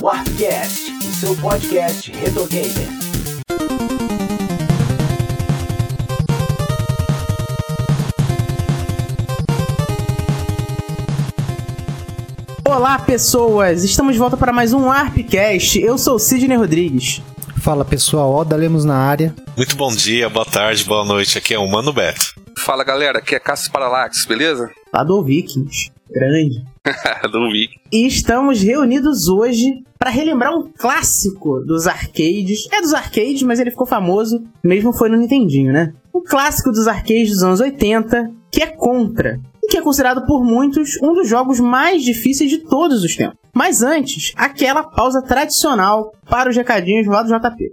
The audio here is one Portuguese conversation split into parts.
Warpcast, o seu podcast retro gamer. Olá, pessoas! Estamos de volta para mais um Arpcast. Eu sou o Sidney Rodrigues. Fala pessoal, Oda Lemos na área. Muito bom dia, boa tarde, boa noite. Aqui é o Mano Beto. Fala galera, aqui é Cassius Paralax, beleza? Lá do Vikings. Grande. Do Vic. E estamos reunidos hoje para relembrar um clássico dos arcades. É dos arcades, mas ele ficou famoso, mesmo foi no Nintendinho, né? Um clássico dos arcades dos anos 80, que é Contra. E que é considerado por muitos um dos jogos mais difíceis de todos os tempos. Mas antes, aquela pausa tradicional para os recadinhos lá do JP.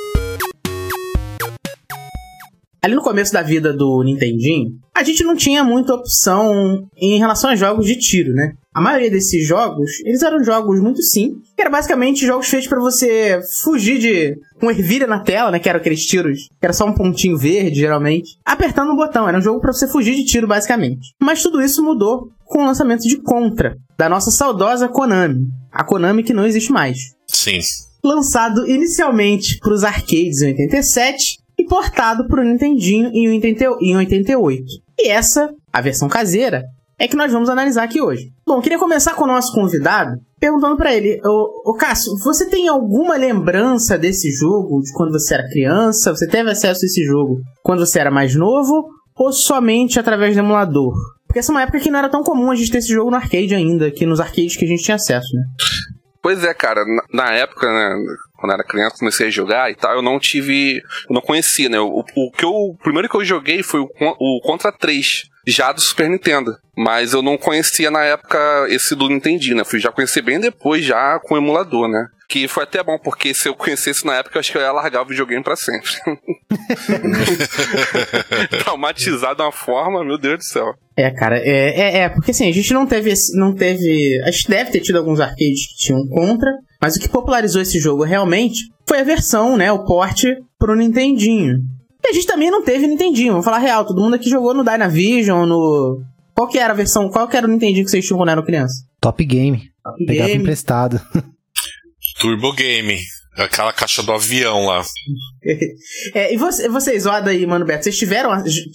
Ali no começo da vida do Nintendinho, a gente não tinha muita opção em relação a jogos de tiro, né? A maioria desses jogos, eles eram jogos muito simples, que eram basicamente jogos feitos para você fugir de um ervilha na tela, né? Que eram aqueles tiros, que era só um pontinho verde, geralmente, apertando um botão. Era um jogo para você fugir de tiro, basicamente. Mas tudo isso mudou com o lançamento de Contra, da nossa saudosa Konami. A Konami que não existe mais. Sim. Lançado inicialmente para os arcades em 87 e portado para o Nintendinho em 80 em 88. E essa, a versão caseira, é que nós vamos analisar aqui hoje. Bom, queria começar com o nosso convidado perguntando para ele: ô Cássio, você tem alguma lembrança desse jogo de quando você era criança? Você teve acesso a esse jogo quando você era mais novo? Ou somente através do emulador? Porque essa é uma época que não era tão comum a gente ter esse jogo no arcade ainda, aqui nos arcades que a gente tinha acesso, né? Pois é, cara, na, na época, né, quando era criança, comecei a jogar e tal, eu não tive. Eu não conhecia, né? O, o, que eu, o primeiro que eu joguei foi o, o Contra 3, já do Super Nintendo. Mas eu não conhecia na época esse do Nintendinho, né? Fui já conhecer bem depois, já com o emulador, né? Que foi até bom, porque se eu conhecesse na época, eu acho que eu ia largar o videogame pra sempre. Traumatizado de uma forma, meu Deus do céu. É, cara, é, é, é, porque assim, a gente não teve, esse- não teve, a gente deve ter tido alguns arcades que tinham contra, mas o que popularizou esse jogo realmente foi a versão, né, o porte pro Nintendinho. E a gente também não teve Nintendinho, vamos falar real, todo mundo aqui jogou no Dynavision, no... Qual que era a versão, qual que era o Nintendinho que vocês tinham quando eram criança? Top Game. Top Pegava Game. emprestado. Turbo Game. Aquela caixa do avião lá. É, e você- vocês, Oda e Mano Beto, vocês tiveram,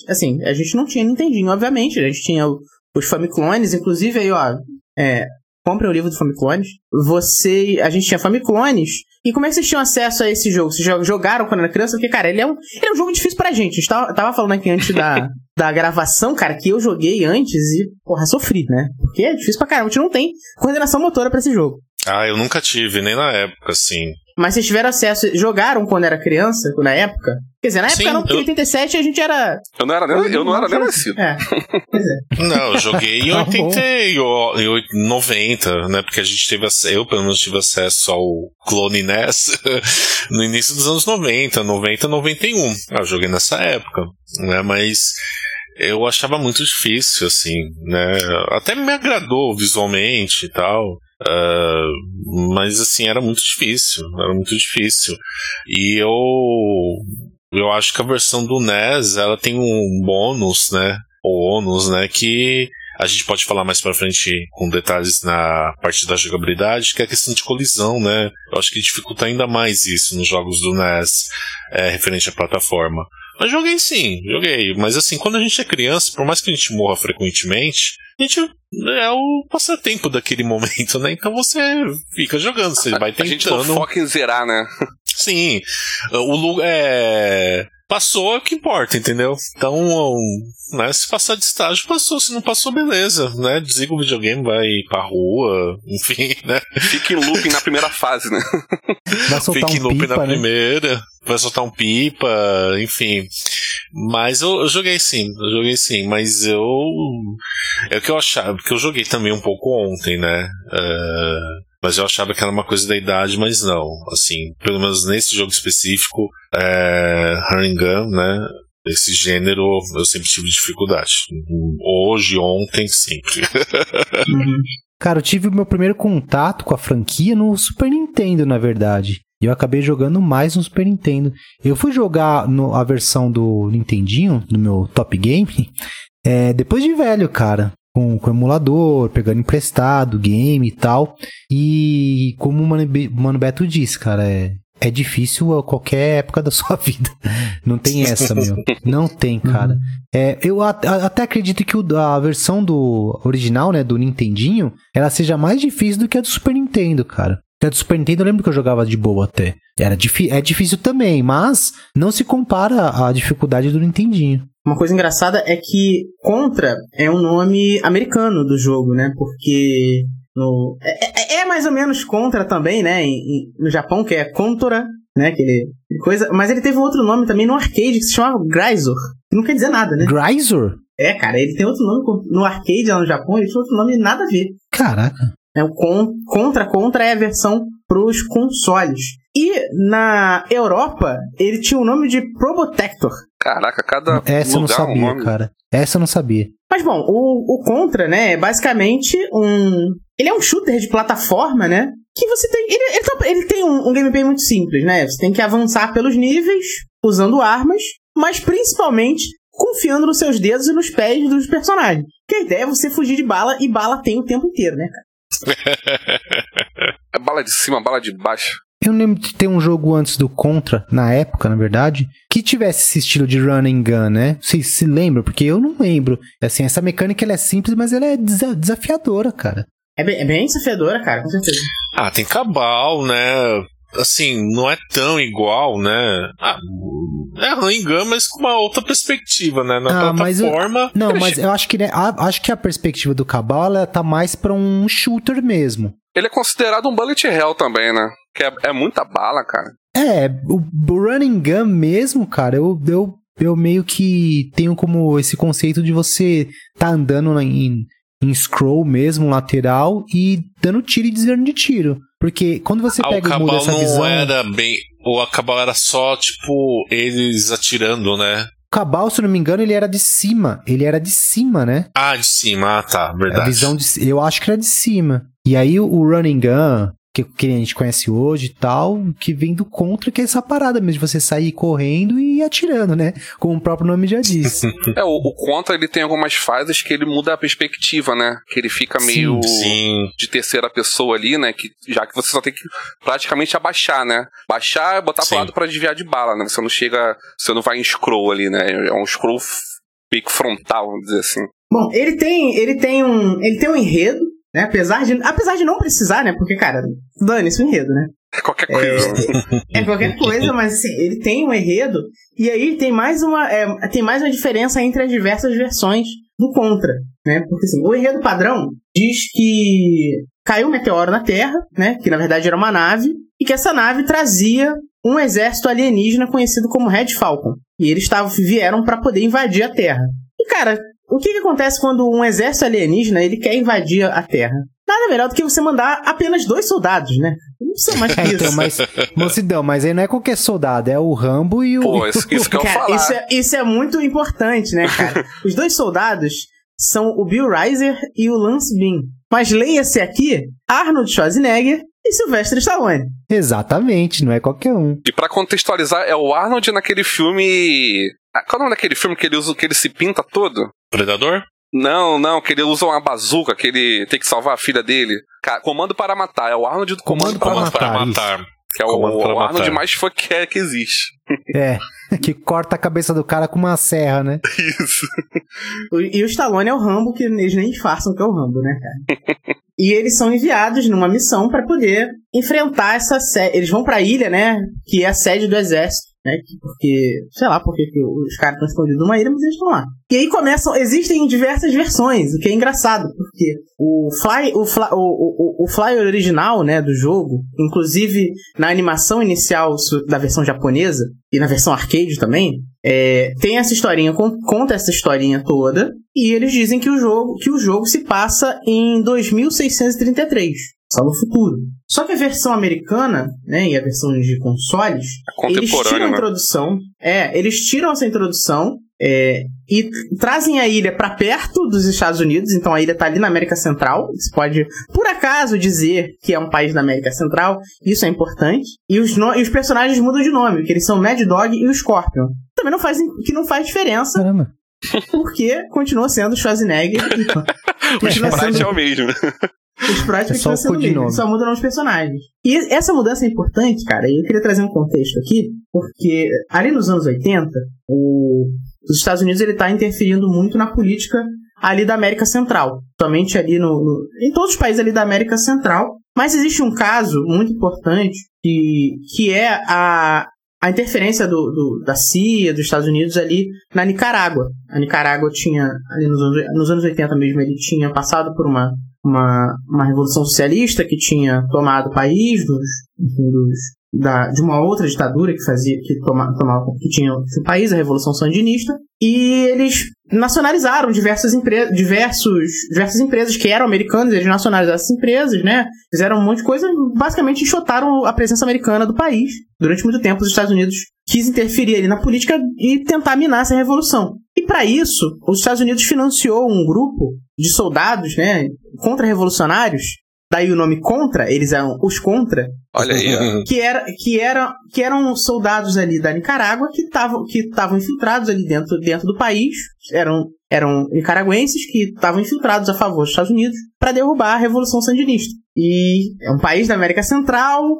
assim, a gente não tinha Nintendinho, obviamente, a gente tinha o- os Famiclones, inclusive aí, ó, é, comprem o livro do Famiclones. Você, a gente tinha Famiclones, e como é que vocês tinham acesso a esse jogo? Vocês jo- jogaram quando era criança? Porque, cara, ele é um, ele é um jogo difícil pra gente. A gente tava, tava falando aqui antes da, da gravação, cara, que eu joguei antes e, porra, sofri, né? Porque é difícil pra caramba, a gente não tem coordenação motora pra esse jogo. Ah, eu nunca tive, nem na época, assim. Mas vocês tiveram acesso, jogaram quando era criança, na época? Quer dizer, na época Sim, não, porque em eu- 87 a gente era. Eu não era nem, eu não era nem nascido. É. Pois é. Não, eu joguei em Tá bom. 80 e o- e o- 90, né? Porque a gente teve acesso, eu pelo menos tive acesso ao Clone NES no início dos anos 90, 90, 91. Ah, Eu joguei nessa época, né? Mas eu achava muito difícil, assim, né? Até me agradou visualmente e tal. Ah, mas assim, era muito difícil. Era muito difícil. E eu. Eu acho que a versão do NES ela tem um bônus, né? Ou ônus, né? Que a gente pode falar mais pra frente com detalhes na parte da jogabilidade, que é a questão de colisão, né? Eu acho que dificulta ainda mais isso nos jogos do NES é, referente à plataforma. Mas joguei sim, joguei. Mas assim, quando a gente é criança, por mais que a gente morra frequentemente, a gente é o passatempo daquele momento, né? Então você fica jogando, você vai A gente não tentando. foca em zerar, né? Sim. O lugar é. Passou é o que importa, entendeu? Então, né, se passar de estágio, passou. Se não passou, beleza, né? Desliga o videogame, vai pra rua, enfim, né? Fica em looping na primeira fase, né? Vai soltar Fica em um loop pipa, na né? primeira, vai soltar um pipa, enfim. Mas eu, eu joguei sim, eu joguei sim, mas eu. É o que eu achava, porque eu joguei também um pouco ontem, né? É, Mas eu achava que era uma coisa da idade, mas não. Assim, pelo menos nesse jogo específico, é, Gun, né? Esse gênero eu sempre tive dificuldade. Hoje, ontem, sempre. Uhum. Cara, eu tive o meu primeiro contato com a franquia no Super Nintendo, na verdade. E eu acabei jogando mais no Super Nintendo. Eu fui jogar no, a versão do Nintendinho, no meu Top Game, é, depois de velho, cara. Com, com emulador, pegando emprestado, game e tal. E como o Mano, Mano Beto disse, cara, é, é difícil a qualquer época da sua vida. Não tem essa, meu. Não tem, cara. É, eu até acredito que o- a versão do original, né, do Nintendinho, ela seja mais difícil do que a do Super Nintendo, cara. A do Super Nintendo eu lembro que eu jogava de boa até. Era é difícil também, mas não se compara à dificuldade do Nintendinho. Uma coisa engraçada é que Contra é um nome americano do jogo, né? Porque no, é, é- é mais ou menos Contra também, né? Em- no Japão, que é Contra, né? Aquele coisa. Mas ele teve um outro nome também no arcade que se chama Grisor. Que não quer dizer nada, né? Grisor? É, cara, ele tem outro nome no arcade lá no Japão, ele tinha outro nome nada a ver. Caraca. É o con- Contra Contra é a versão pros consoles. E na Europa, ele tinha o nome de Probotector. Caraca, cada Essa eu não lugar um sabia, nome. cara. Essa eu não sabia. Mas bom, o, o Contra, né, é basicamente um. Ele é um shooter de plataforma, né? Que você tem. Ele, ele tá- ele tem um, um gameplay muito simples, né? Você tem que avançar pelos níveis, usando armas, mas principalmente confiando nos seus dedos e nos pés dos personagens. Porque a ideia é você fugir de bala e bala tem o tempo inteiro, né, cara? É bala de cima, bala de baixo. Eu lembro de ter um jogo antes do Contra, na época, na verdade, que tivesse esse estilo de run and gun, né? Vocês se lembram? Porque eu não lembro. Assim, essa mecânica ela é simples, mas ela é desa- desafiadora, cara. É bem, é bem desafiadora, cara, com certeza. Ah, tem Cabal, né? Assim, não é tão igual, né? Ah, é Ringan, mas com uma outra perspectiva, né? Na Ah, mas eu- plataforma. Não, mas eu acho que, né, a, acho que a perspectiva do Cabal, ela tá mais pra um shooter mesmo. Ele é considerado um bullet hell também, né? Que é, é muita bala, cara. É, o, o running gun mesmo, cara, eu, eu, eu meio que tenho como esse conceito de você tá andando em, em scroll mesmo, lateral, e dando tiro e desviando de tiro. Porque quando você Ah, o pega e muda Cabal essa não visão... era bem. O Cabal era só, tipo, eles atirando, né? O Cabal, se eu não me engano, ele era de cima. Ele era de cima, né? Ah, de cima, ah, tá, A verdade. visão de, eu acho que era de cima. E aí o, o running gun, que, que a gente conhece hoje e tal, que vem do contra, que é essa parada mesmo de você sair correndo e atirando, né? Como o próprio nome já diz. É, o, o Contra ele tem algumas fases que ele muda a perspectiva, né? Que ele fica Sim, meio Sim. de terceira pessoa ali, né? Que, já que você só tem que praticamente abaixar, né? Baixar e botar Sim. pro lado pra desviar de bala, né? Você não chega. Você não vai em scroll ali, né? É um scroll que frontal, vamos dizer assim. Bom, ele tem, ele tem um, ele tem um enredo, né? Apesar de, apesar de não precisar, né? Porque, cara, dane-se o enredo, né? Qualquer coisa. né? É qualquer coisa, mas assim, ele tem um enredo e aí tem mais uma, é, tem mais uma diferença entre as diversas versões do Contra, né? Porque assim, o enredo padrão diz que caiu um meteoro na Terra, né? Que na verdade era uma nave e que essa nave trazia um exército alienígena conhecido como Red Falcon e eles estavam vieram para poder invadir a Terra. E cara, o que, que acontece quando um exército alienígena ele quer invadir a Terra? Nada melhor do que você mandar apenas dois soldados, né? Não precisa mais que É, isso. então, mas, mocidão, mas aí não é qualquer soldado, é o Rambo e o. Pô, isso, isso que eu Cara, falar. isso é, isso é muito importante, né, cara? Os dois soldados são o Bill Reiser e o Lance Bean. Mas leia-se aqui Arnold Schwarzenegger e Sylvester Stallone. Exatamente, não é qualquer um. E pra contextualizar, é o Arnold naquele filme. Ah, Qual é o nome daquele filme que ele usa, que ele se pinta todo? Predador? Não, não, que ele usa uma bazuca, que ele tem que salvar a filha dele. Comando para matar, é o Arnold do Comando, Comando para para Comando matar. para. Que é o, para o Arnold mais fuck é que existe. É, que corta a cabeça do cara com uma serra, né? Isso. E o Stallone é o Rambo, que eles nem disfarçam que é o Rambo, né, cara? e eles são enviados numa missão pra poder enfrentar essa sede. Eles vão pra ilha, né? Que é a sede do exército. Né, que- porque, sei lá porque que os caras estão escondidos numa ilha, mas eles estão lá. E aí começam, existem diversas versões, o que é engraçado, porque o Fly, o Fly, o, o, o Fly original, né, do jogo, inclusive na animação inicial da versão japonesa e na versão arcade também, é, tem essa historinha, con- conta essa historinha toda, e eles dizem que o jogo, que o jogo se passa em 2633. Só no futuro. Só que a versão americana, né, e a versão de consoles, eles tiram a né? introdução. É, eles tiram essa introdução é, e trazem a ilha pra perto dos Estados Unidos. Então a ilha tá ali na América Central. Você pode, por acaso, dizer que é um país da América Central. Isso é importante. E os, no- e os personagens mudam de nome, que eles são o Mad Dog e o Scorpion. Também não faz, que não faz diferença, Caramba. porque continua sendo o Schwarzenegger. e O continua sprite sendo é o mesmo. O sprite É sendo mesmo, só mudam os personagens. E essa mudança é importante, cara, e eu queria trazer um contexto aqui, porque ali nos anos 80, o- os Estados Unidos ele tá interferindo muito na política ali da América Central. Somente ali no, no- em todos os países ali da América Central. Mas existe um caso muito importante que, que é a, a interferência do, do- da CIA, dos Estados Unidos ali na Nicarágua. A Nicarágua tinha, ali nos anos, nos anos 80 mesmo, ele tinha passado por uma, uma, uma revolução socialista que tinha tomado o país dos, dos- da, de uma outra ditadura que fazia que toma, tomava que tinha o país, a Revolução Sandinista, e eles nacionalizaram diversas, empre diversos, diversas empresas que eram americanas, eles nacionalizaram essas empresas, né? Fizeram um monte de coisa, basicamente enxotaram a presença americana do país. Durante muito tempo, os Estados Unidos quis interferir ali na política e tentar minar essa revolução. E para isso, os Estados Unidos financiou um grupo de soldados, né, contra-revolucionários, daí o nome contra, eles eram os contra, Olha aí, que, era, que, era, que eram soldados ali da Nicarágua que estavam que estavam infiltrados ali dentro, dentro do país, eram, eram nicaragüenses que estavam infiltrados a favor dos Estados Unidos para derrubar a Revolução Sandinista. E é um país da América Central,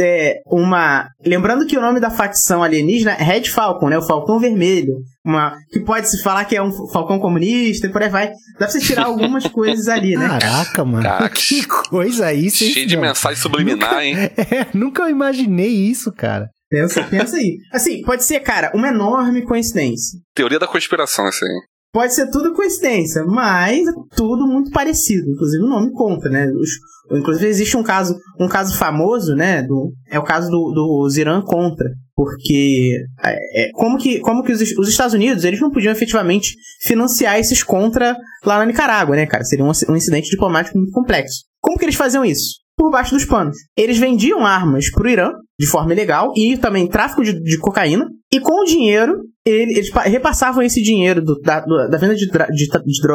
é uma... Lembrando que o nome da facção alienígena é Red Falcon, né? O Falcão Vermelho. Uma, que pode se falar que é um falcão comunista e por aí vai. Dá pra você tirar algumas coisas ali, né? Caraca, mano. Caraca. Que coisa isso, hein, Cheio de mensagem subliminar, hein? É, nunca imaginei isso, cara. Pensa, pensa aí. Assim, pode ser, cara, uma enorme coincidência. Teoria da conspiração, isso aí. Pode ser tudo coincidência, mas é tudo muito parecido. Inclusive o nome conta, né? Os- inclusive existe um caso, um caso famoso, né? Do, é o caso do, do Irã contra. Porque é, é, como que, como que os, os Estados Unidos eles não podiam efetivamente financiar esses contra lá na Nicarágua, né, cara? Seria um, um incidente diplomático muito complexo. Como que eles faziam isso? Por baixo dos panos. Eles vendiam armas pro Irã de forma ilegal e também tráfico de, de cocaína. E com o dinheiro, eles pa- repassavam esse dinheiro do- da, da venda de, de, de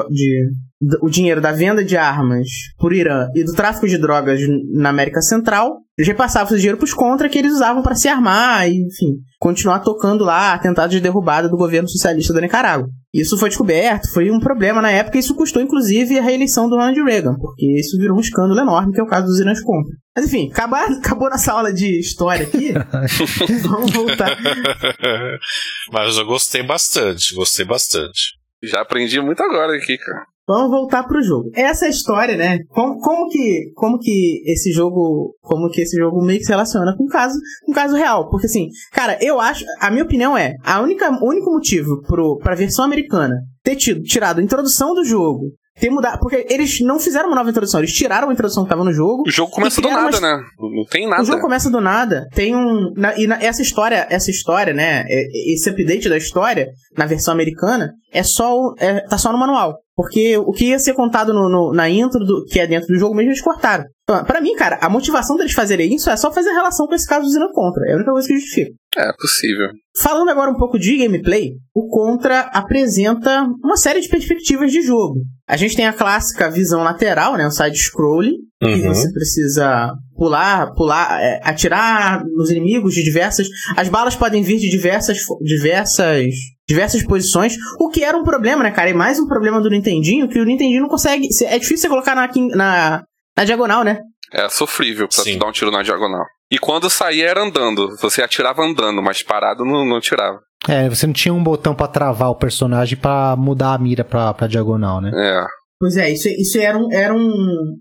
de- o dinheiro da venda de armas por Irã e do tráfico de drogas na América Central. Eles repassavam esse dinheiro pros contra que eles usavam para se armar e, enfim, continuar tocando lá atentados de derrubada do governo socialista da Nicarágua. Isso foi descoberto, foi um problema na época e isso custou inclusive a reeleição do Ronald Reagan, porque isso virou um escândalo enorme, que é o caso dos Irãs contra. Mas enfim, acabar, acabou nossa aula de história aqui. Vamos voltar. Mas eu gostei bastante, gostei bastante. Já aprendi muito agora aqui, cara. Vamos voltar pro jogo. Essa é a história, né? Como, como que como que esse jogo, como que esse jogo meio que se relaciona com o caso, com o caso real? Porque assim, cara, eu acho, a minha opinião é, a única o único motivo pro pra versão americana ter tido tirado a introdução do jogo, ter mudado, porque eles não fizeram uma nova introdução, eles tiraram a introdução que tava no jogo. O jogo começa do nada, umas- né? Não tem nada. O jogo começa do nada. Tem um. na- e na- essa história, essa história, né? é- Esse update da história, na versão americana, é só. o- É, tá só no manual. Porque o que ia ser contado no, no- na intro, do, que é dentro do jogo mesmo, eles cortaram. Então, pra mim, cara, a motivação deles fazerem isso é só fazer relação com esse caso do Zero Contra. É a única coisa que justifica. É possível. Falando agora um pouco de gameplay, o Contra apresenta uma série de perspectivas de jogo. A gente tem a clássica visão lateral, né? Um side-scrolling, que Uhum. você precisa pular, pular, é, atirar nos inimigos de diversas. As balas podem vir de diversas, diversas, diversas posições, o que era um problema, né, cara? E mais um problema do Nintendinho, que o Nintendinho não consegue. É difícil você colocar na, quin- na, na diagonal, né? É sofrível pra Sim. tu dar um tiro na diagonal. E quando saía era andando. Você atirava andando, mas parado não, não atirava. É, você não tinha um botão pra travar o personagem pra mudar a mira pra, pra diagonal, né? É. Pois é, isso, isso era, um, era, um,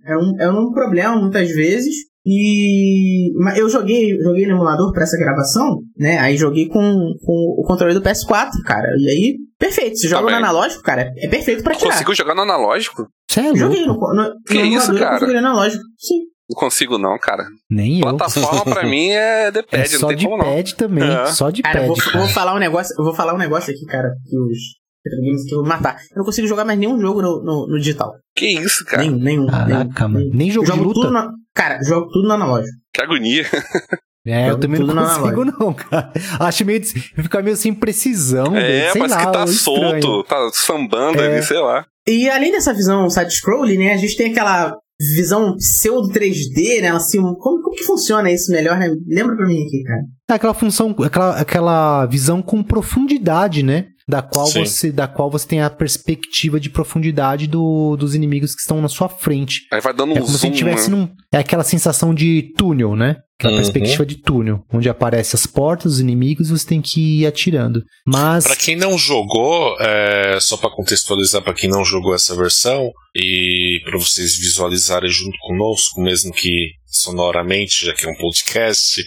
era, um, era um problema muitas vezes. E mas eu joguei, joguei no emulador pra essa gravação, né? Aí joguei com, com o controle do PS4, cara. E aí, perfeito. Se joga no Também. analógico, cara, é perfeito pra tirar. Conseguiu jogar no analógico? Você é louco? Joguei no, no, Que no isso, cara? configurei no analógico. Sim. Não consigo não, cara. Nem eu. Plataforma pra mim é de É pad, não só tem de como não. pad também, É. só de Cara, eu pad. vou, eu vou falar um negócio, vou falar um negócio aqui, cara, que os games que eu vou matar. Eu não consigo jogar mais nenhum jogo no, no, no digital. Que isso, cara? Nenhum, nenhum. Caraca, nenhum, mano. Nem jogo de jogo luta? Tudo na, cara, jogo tudo no analógico. Que agonia. É, eu também não tudo na consigo, não, cara. Acho meio. Fica meio sem precisão. É, sei parece lá, que tá estranho. solto, tá sambando É. ali, sei lá. E além dessa visão side-scrolling, né, a gente tem aquela visão pseudo 3D, né, assim, como, como que funciona isso melhor, né? Lembra pra mim aqui, cara. É aquela função, aquela, aquela visão com profundidade, né? Da qual, Sim. você, da qual você tem a perspectiva de profundidade do- dos inimigos que estão na sua frente. Aí vai dando É um como se zoom, estivesse né? num. É aquela sensação de túnel, né? Aquela Uhum. perspectiva de túnel, onde aparecem as portas, os inimigos, você tem que ir atirando. Mas. Pra quem não jogou, é, só pra contextualizar pra quem não jogou essa versão e pra vocês visualizarem junto conosco, mesmo que sonoramente, já que é um podcast,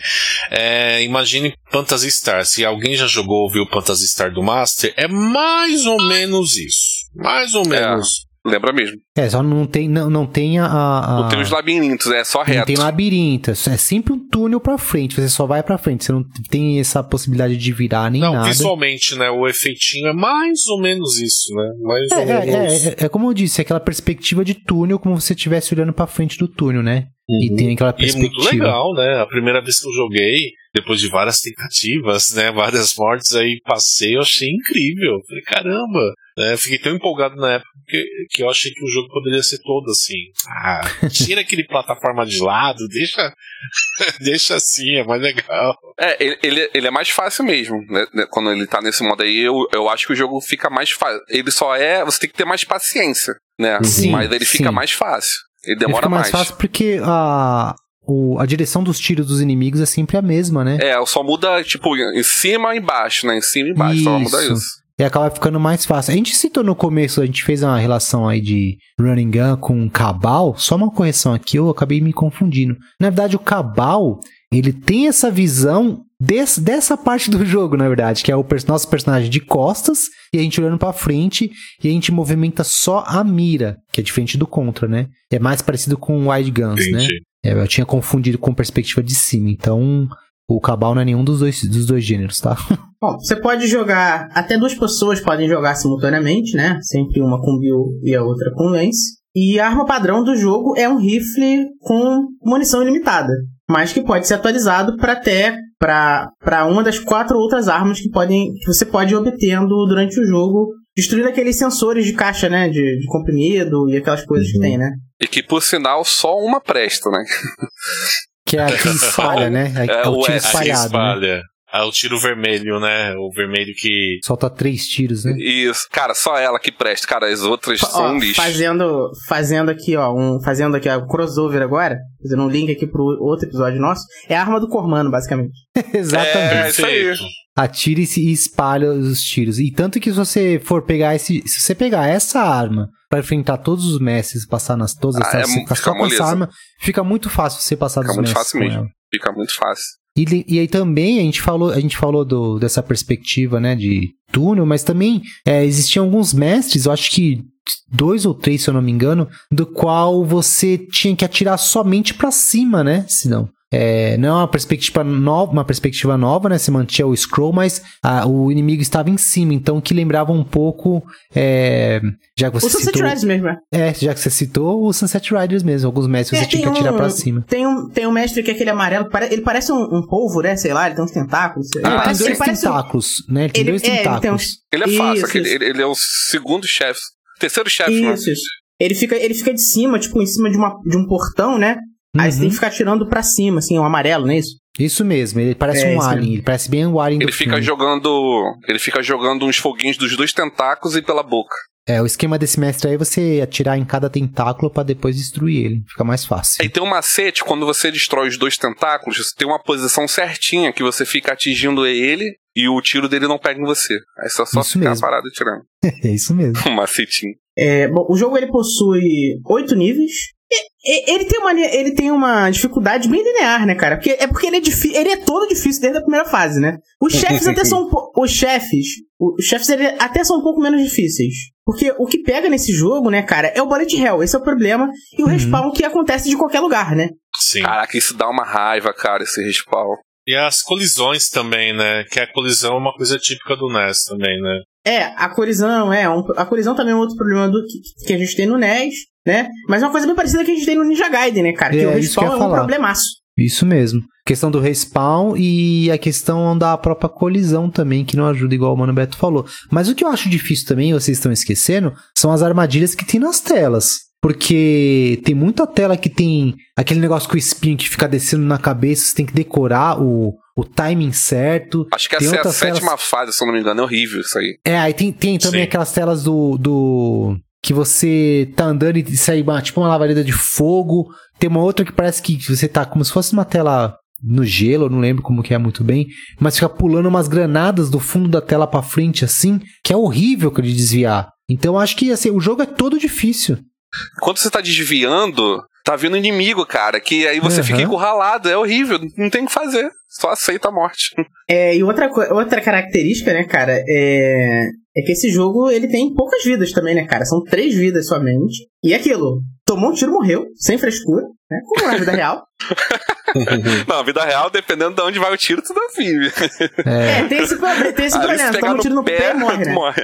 é, imagine Phantasy Star. Se alguém já jogou ou viu Phantasy Star do Master, é mais ou menos isso. Mais ou menos. Lembra mesmo. É, só não tem, não, não tem a. a- Não tem os labirintos, é só não reto. tem labirinto, é sempre um túnel pra frente, você só vai pra frente, você não tem essa possibilidade de virar nem Não, nada. visualmente, né? O efeitinho é mais ou menos isso, né? Mais É, ou é, menos. é, é, é como eu disse, aquela perspectiva de túnel, como se você estivesse olhando pra frente do túnel, né? E Uhum. tem aquela E é muito perspectiva. legal, né? A primeira vez que eu joguei, depois de várias tentativas, né? Várias mortes aí, passei, eu achei incrível. Falei, caramba! né, fiquei tão empolgado na época que, que eu achei que o jogo poderia ser todo assim. Ah, tira aquele plataforma de lado, deixa, deixa assim, é mais legal. É, ele, ele, é mais fácil mesmo, né? né, Quando ele tá nesse modo aí, eu, eu acho que o jogo fica mais fácil. Ele só é. Você tem que ter mais paciência, né? Sim, Mas ele fica sim. mais fácil. Ele Ele demora fica mais, mais. fácil porque a, o- a direção dos tiros dos inimigos é sempre a mesma, né? É, só muda, tipo, em cima e embaixo, né? Em cima e embaixo, só muda Isso. isso. E acaba ficando mais fácil. A gente citou no começo, a gente fez uma relação aí de running gun com Cabal. Só uma correção aqui, eu acabei me confundindo. Na verdade, o Cabal, ele tem essa visão des- dessa parte do jogo, na verdade, que é o pers- nosso personagem de costas e a gente olhando pra frente e a gente movimenta só a mira, que é diferente do Contra, né? É mais parecido com Wide Guns, né? Entendi. É, eu tinha confundido com perspectiva de cima, então o Cabal não é nenhum dos dois, dos dois gêneros, tá? Bom, você pode jogar, até duas pessoas podem jogar simultaneamente, né? Sempre uma com Bill e a outra com Lance. E a arma padrão do jogo é um rifle com munição ilimitada, mas que pode ser atualizado para até para uma das quatro outras armas que podem que você pode ir obtendo durante o jogo, destruindo aqueles sensores de caixa, né, de, de comprimido e aquelas coisas que Uhum. tem, né? E que, por sinal, só uma presta, né? Que é a que espalha, né? É, É, o é, Aqui espalhado, né? Ah, o tiro vermelho, né? O vermelho que. Solta três tiros, né? Isso. Cara, só ela que presta. Cara, as outras Ó, são um lixo. fazendo, fazendo aqui, ó, um, fazendo aqui ó, um crossover agora, fazendo um link aqui pro outro episódio nosso, é a arma do Cormano, basicamente. Exatamente. É, isso aí. Atira e, se- e espalha os tiros. E tanto que se você for pegar esse. Se você pegar essa arma pra enfrentar todos os mestres, passar nas todas as Ah, é fica só com essa arma, fica muito fácil você passar Fica dos muito mestres fácil com mesmo. ela. Fica muito fácil. E, e aí também a gente falou, a gente falou do, dessa perspectiva, né, de túnel, mas também é, existiam alguns mestres, eu acho que dois ou três, se eu não me engano, do qual você tinha que atirar somente pra cima, né? Se não. É, não é uma perspectiva nova, uma perspectiva nova, né? Você mantinha o scroll, mas ah, o inimigo estava em cima, então que lembrava um pouco, é, já que você o Sunset citou, Riders mesmo, né? é, já que você citou o Sunset Riders mesmo, alguns mestres você É, tinha que atirar um- pra cima. Tem um, tem um mestre que é aquele amarelo, pare- ele parece um, um polvo, né? Sei lá, ele tem uns tentáculos. Ele Ah, Ele parece, tem ele dois parece um- tentáculos, né? Ele tem ele- dois é, ele tem tentáculos. uns- Ele é fácil, Isso, aquele- isso. Ele, ele é o segundo chefe. Terceiro chefe, né? Isso, isso. Ele fica, ele fica de cima, tipo, em cima de, uma, de um portão, né? Aí você Uhum. tem que ficar tirando pra cima, assim, um amarelo, não é isso? Isso mesmo, ele parece É, um alien, mesmo. ele parece bem um alien do Ele fica filme. jogando. Ele fica jogando uns foguinhos dos dois tentáculos e pela boca. É, o esquema desse mestre aí é você atirar em cada tentáculo pra depois destruir ele, fica mais fácil. Aí tem um macete, quando você destrói os dois tentáculos, você tem uma posição certinha que você fica atingindo ele e o tiro dele não pega em você. Aí você só Isso fica mesmo. parado tirando. É isso mesmo. Um macetinho. É, bom, o jogo ele possui oito níveis. Ele, tem uma, ele tem uma dificuldade bem linear, né, cara? Porque, é porque ele é, difi- ele é todo difícil desde a primeira fase, né? Os chefes até são um Os chefes. Os chefes até são um pouco menos difíceis. Porque o que pega nesse jogo, né, cara, é o bullet hell. Esse é o problema. E o Uhum. respawn que acontece de qualquer lugar, né? Sim. Caraca, isso dá uma raiva, cara, esse respawn. E as colisões também, né? Que a colisão é uma coisa típica do NES também, né? É, a colisão, é. Um, a colisão também é um outro problema do que, que a gente tem no NES, né? Mas é uma coisa bem parecida que a gente tem no Ninja Gaiden, né, cara? que É, o que eu respawn ia é um falar. problemaço. Isso mesmo. Questão do respawn e a questão da própria colisão também, que não ajuda, igual o Mano Beto falou. Mas o que eu acho difícil também, vocês estão esquecendo, são as armadilhas que tem nas telas. Porque tem muita tela que tem aquele negócio com o espinho que fica descendo na cabeça, você tem que decorar o, o timing certo. Acho que Tem essa é a telas- sétima fase, se eu não me engano. É horrível isso aí. É, aí tem, tem também Sim. aquelas telas do, do. que você tá andando e sai uma, tipo uma lavareda de fogo. Tem uma outra que parece que você tá como se fosse uma tela no gelo, eu não lembro como que é muito bem, mas fica pulando umas granadas do fundo da tela pra frente assim, que é horrível de desviar. Então eu acho que assim, o jogo é todo difícil. Quando você tá desviando, tá vindo inimigo, cara. Que aí você Aham. fica encurralado. É horrível. Não tem o que fazer. Só aceita a morte. É, e outra, outra característica, né, cara, é, é que esse jogo ele tem poucas vidas também, né, cara? São três vidas somente. E é aquilo, tomou um tiro, morreu, sem frescura, né? Como na vida real. Na vida real, dependendo de onde vai o tiro, tu dá vive. É, É, tem esse, tem esse problema. Toma um tiro no pé, e morre, né? morre.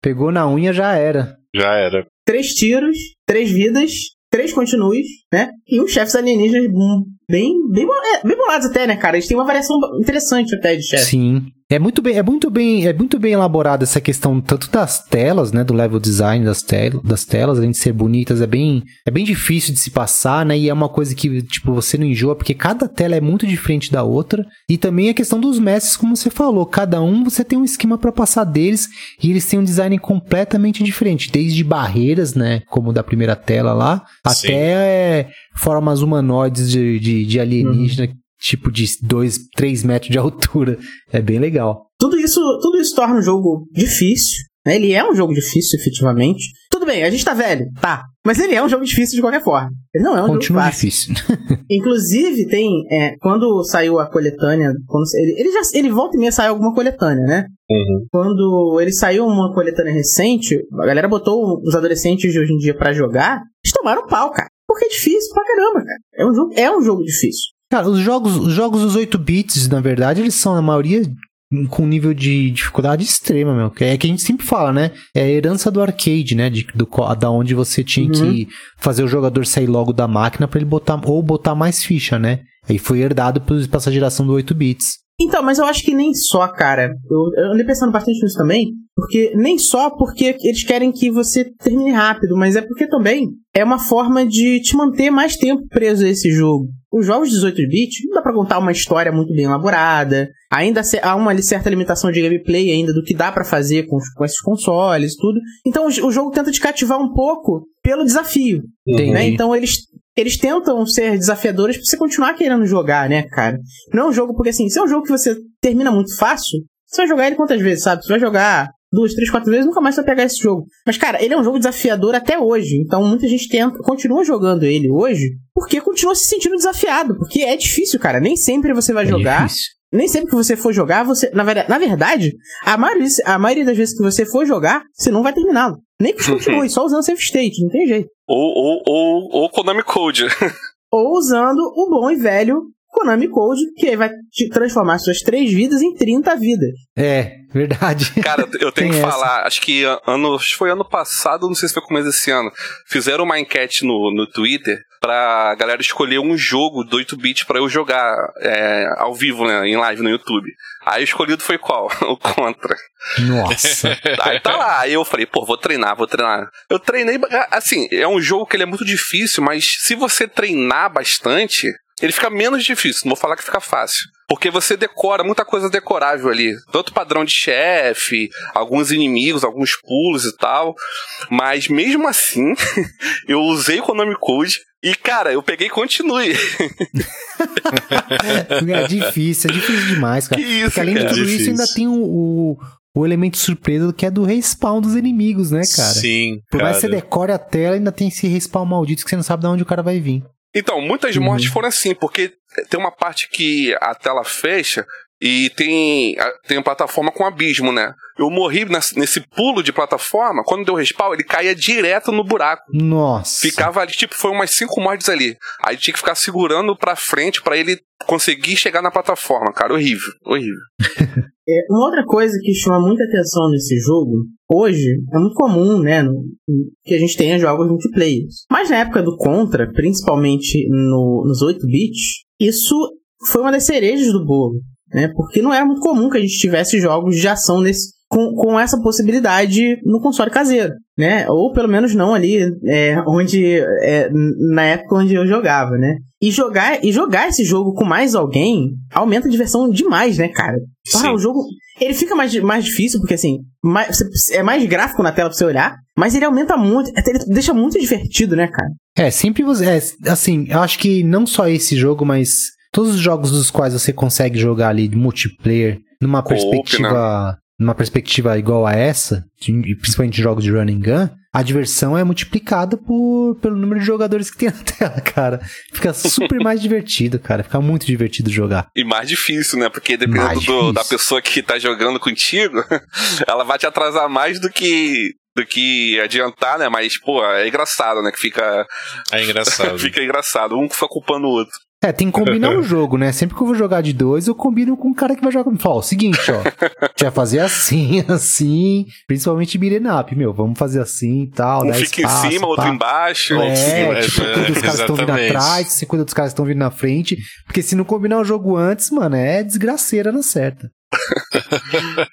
pegou na unha já era. Já era. Três tiros, três vidas, três continues, né? E uns chefes alienígenas bem, bem, bo- é, bem bolados até, né, cara? Eles têm uma variação interessante até de chefe. Sim. É muito bem, é muito bem, é muito bem elaborada essa questão tanto das telas, né, do level design das, tel das telas, além de ser bonitas, é bem, é bem difícil de se passar, né? E é uma coisa que tipo você não enjoa porque cada tela é muito diferente da outra. E também a questão dos mestres, como você falou, cada um você tem um esquema para passar deles e eles têm um design completamente diferente, desde barreiras, né, como da primeira tela lá, Sim. até é, formas humanoides de, de, de alienígena. Tipo de 2, 3 metros de altura. É bem legal. Tudo isso, tudo isso torna o jogo difícil. Né? Ele é um jogo difícil, efetivamente. Tudo bem, a gente tá velho, tá. Mas ele é um jogo difícil de qualquer forma. Ele não é um Continua jogo fácil. difícil. Inclusive, tem. é, quando saiu a coletânea. Quando, ele, ele já ele volta e meia sai alguma coletânea, né? Uhum. Quando ele saiu uma coletânea recente, a galera botou os adolescentes de hoje em dia pra jogar, eles tomaram pau, cara. Porque é difícil pra caramba, cara. É um jogo, é um jogo difícil. Cara, os jogos, os jogos dos 8 bits, na verdade, eles são, na maioria, com nível de dificuldade extrema, meu. É que a gente sempre fala, né? É a herança do arcade, né? De, do, da onde você tinha Uhum. que fazer o jogador sair logo da máquina pra ele botar, ou botar mais ficha, né? Aí foi herdado pra essa geração do 8 bits. Então, mas eu acho que nem só, cara. Eu, eu andei pensando bastante nisso também. Porque nem só porque eles querem que você termine rápido, mas é porque também é uma forma de te manter mais tempo preso a esse jogo. Os jogos 18-bit não dá pra contar uma história muito bem elaborada. Ainda há uma certa limitação de gameplay ainda do que dá pra fazer com, com esses consoles e tudo. Então o, o jogo tenta te cativar um pouco pelo desafio. Entendi. né? Então eles, eles tentam ser desafiadores pra você continuar querendo jogar, né, cara? Não é um jogo, porque assim, se é um jogo que você termina muito fácil, você vai jogar ele quantas vezes, sabe? Você vai jogar duas, três, quatro vezes, nunca mais vai pegar esse jogo. Mas, cara, ele é um jogo desafiador até hoje. Então muita gente tenta, continua jogando ele hoje porque continua se sentindo desafiado. Porque é difícil, cara. Nem sempre você vai É jogar. difícil. Nem sempre que você for jogar, você. Na verdade, na verdade a, maioria, a maioria das vezes que você for jogar, você não vai terminá-lo. Nem que continue, só usando save state, não tem jeito. Ou, ou, ou, ou Konami Code. ou usando o bom e velho Konami Code, que aí vai te transformar suas três vidas em 30 vidas. É, verdade. Cara, eu tenho Tem que essa. falar, acho que ano, acho que foi ano passado, não sei se foi começo desse ano, fizeram uma enquete no, no Twitter pra galera escolher um jogo do 8-bit pra eu jogar é, ao vivo, né, em live no YouTube. Aí o escolhido foi qual? O Contra. Nossa. Aí tá lá, aí eu falei, pô, vou treinar, vou treinar. Eu treinei, assim, é um jogo que ele é muito difícil, mas se você treinar bastante, ele fica menos difícil, não vou falar que fica fácil. Porque você decora muita coisa decorável ali. Tanto padrão de chefe, alguns inimigos, alguns pulos e tal. Mas mesmo assim, eu usei o Konami Code e, cara, eu peguei e continue. É difícil, é difícil demais, cara. Que isso, Porque além de cara. tudo isso, Difícil. ainda tem o, o, o elemento surpresa que é do respawn dos inimigos, né, cara? Sim. Por mais que você cara. decore a tela, ainda tem esse respawn maldito que você não sabe de onde o cara vai vir. Então, muitas Uhum. mortes foram assim, porque tem uma parte que a tela fecha E tem, a- tem a plataforma com abismo, né? Eu morri nesse, pulo de plataforma, quando deu respawn, ele caía direto no buraco. Nossa. Ficava ali, tipo, foi umas cinco mortes ali. Aí tinha que ficar segurando pra frente pra ele conseguir chegar na plataforma, cara. Horrível, horrível. É, uma outra coisa que chama muita atenção nesse jogo, hoje, é muito comum, né, no- que a gente tenha jogos multiplayer. Mas na época do Contra, principalmente no- nos 8 bits, isso foi uma das cerejas do bolo, né, porque não era muito comum que a gente tivesse jogos de ação nesse, com, com essa possibilidade no console caseiro, né, ou pelo menos não ali, é, onde, é, na época onde eu jogava, né. E jogar, e jogar esse jogo com mais alguém aumenta a diversão demais, né, cara? Ah, o jogo. Ele fica mais, mais difícil, porque assim, mais- é mais gráfico na tela pra você olhar, mas ele aumenta muito. Ele deixa muito divertido, né, cara? É, sempre você. É, assim, eu acho que não só esse jogo, mas todos os jogos dos quais você consegue jogar ali de multiplayer numa Co-op, perspectiva. Numa perspectiva igual a essa, de- principalmente jogos de running gun, a diversão é multiplicada por, pelo número de jogadores que tem na tela, cara. Fica super mais divertido, cara. Fica muito divertido jogar. E mais difícil, né? Porque dependendo do- da pessoa que tá jogando contigo, ela vai te atrasar mais do que do que adiantar, né? Mas, pô, é engraçado, né? Que fica, É engraçado. fica engraçado. Um fica culpando o outro. É, tem que combinar o jogo, né? Sempre que eu vou jogar de dois, eu combino com o cara que vai jogar comigo. Fala, ó, o seguinte, ó. A gente vai fazer assim, assim. Principalmente up, meu. Vamos fazer assim e tal. Um fica espaço, em cima, outro pá. embaixo. Outro em cima, É, é, tipo, é, cuida dos caras que estão vindo atrás, você cuida dos caras que estão vindo na frente. Porque se não combinar o jogo antes, mano, é desgraceira na certa.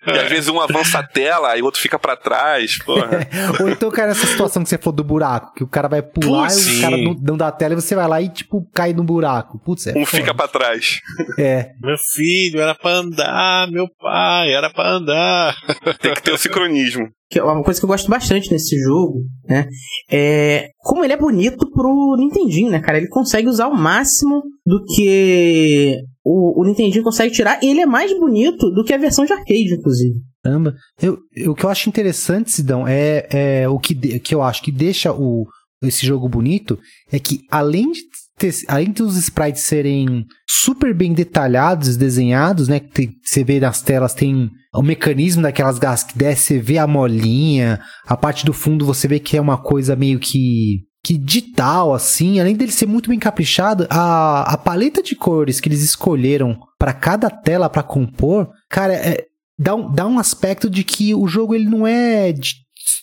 E às vezes um avança a tela, aí o outro fica pra trás. Porra. Ou então, cara, essa situação que você falou do buraco, que o cara vai pular Putz, e o cara sim. não, não dá a tela e você vai lá e, tipo, cai no buraco. Putz, é. Um foda. fica pra trás. É. Meu filho, era pra andar, meu pai, era pra andar. Tem que ter o sincronismo. Que é uma coisa que eu gosto bastante nesse jogo, né? É como ele é bonito pro Nintendinho, né, cara? Ele consegue usar o máximo do que o, o Nintendinho consegue tirar. E ele é mais bonito do que a versão de arcade, inclusive. Caramba. Eu, eu- o que eu acho interessante, Sidão, é, é o que, de- que eu acho que deixa o, esse jogo bonito é que além de ter, além dos sprites serem super bem detalhados, desenhados, né? Que tem- você vê nas telas tem o mecanismo daquelas garras que desce, você vê a molinha, a parte do fundo você vê que é uma coisa meio que que digital, assim, além dele ser muito bem caprichado, a, a paleta de cores que eles escolheram para cada tela para compor, cara, é, dá, um, dá um aspecto de que o jogo ele não é de,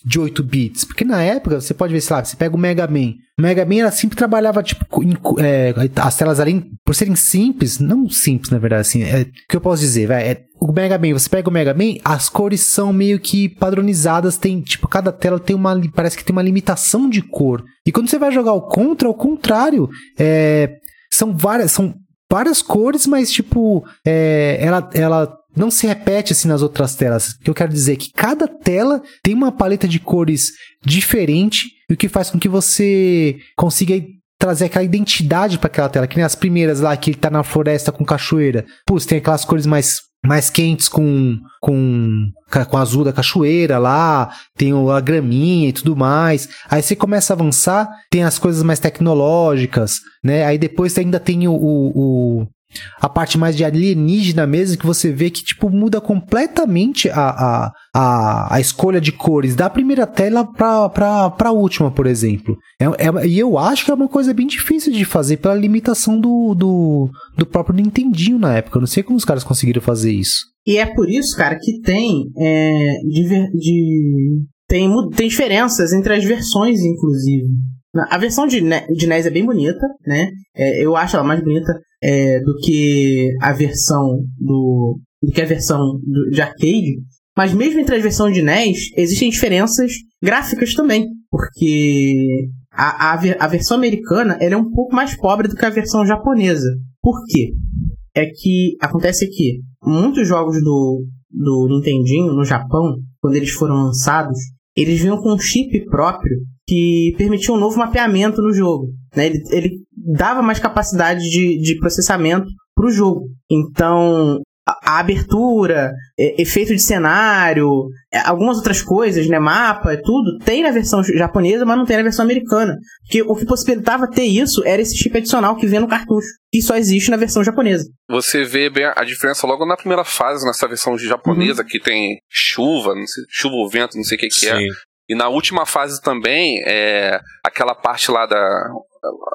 de 8 bits. Porque na época, você pode ver, sei lá, você pega o Mega Man. O Mega Man ela sempre trabalhava, tipo, em é, as telas além, por serem simples, não simples, na verdade, assim, é, que eu posso dizer, vai, é, o Mega Man, você pega o Mega Man, as cores são meio que padronizadas, tem, tipo, cada tela tem uma, parece que tem uma limitação de cor. E quando você vai jogar o Contra, ao contrário, é, são várias, são várias cores, mas tipo, é, ela, ela não se repete assim nas outras telas. O que eu quero dizer é que cada tela tem uma paleta de cores diferente, o que faz com que você consiga trazer aquela identidade para aquela tela, que nem as primeiras lá que ele tá na floresta com cachoeira. Putz, tem aquelas cores mais mais quentes com com com azul da cachoeira lá, tem a graminha e tudo mais. Aí você começa a avançar, tem as coisas mais tecnológicas, né? Aí depois ainda tem o, o, o- a parte mais de alienígena mesmo, que você vê que, tipo, muda completamente a, a, a, a escolha de cores da primeira tela pra, pra última, por exemplo. É, é- e eu acho que é uma coisa bem difícil de fazer pela limitação do, do, do próprio Nintendinho na época. Eu não sei como os caras conseguiram fazer isso. E é por isso, cara, que tem é, diver- de, tem, tem diferenças entre as versões, inclusive. A versão de, de NES é bem bonita, né? É, eu acho ela mais bonita é, do que a versão do, do que a versão do- de arcade. Mas mesmo entre as versões de NES, existem diferenças gráficas também. Porque a, a, a versão americana é um pouco mais pobre do que a versão japonesa. Por quê? É que acontece que muitos jogos do, do Nintendinho no Japão, quando eles foram lançados, eles vinham com um chip próprio que permitia um novo mapeamento no jogo. né? Ele, ele dava mais capacidade de, de processamento para o jogo. Então, a, a abertura, é, efeito de cenário, é, algumas outras coisas, né? Mapa, tudo, tem na versão japonesa, mas não tem na versão americana. Porque o que possibilitava ter isso era esse chip adicional que vem no cartucho, que só existe na versão japonesa. Você vê bem a diferença logo na primeira fase, nessa versão japonesa, que tem chuva, não sei, chuva ou vento, não sei o que, que é. E na última fase também, é aquela parte lá da.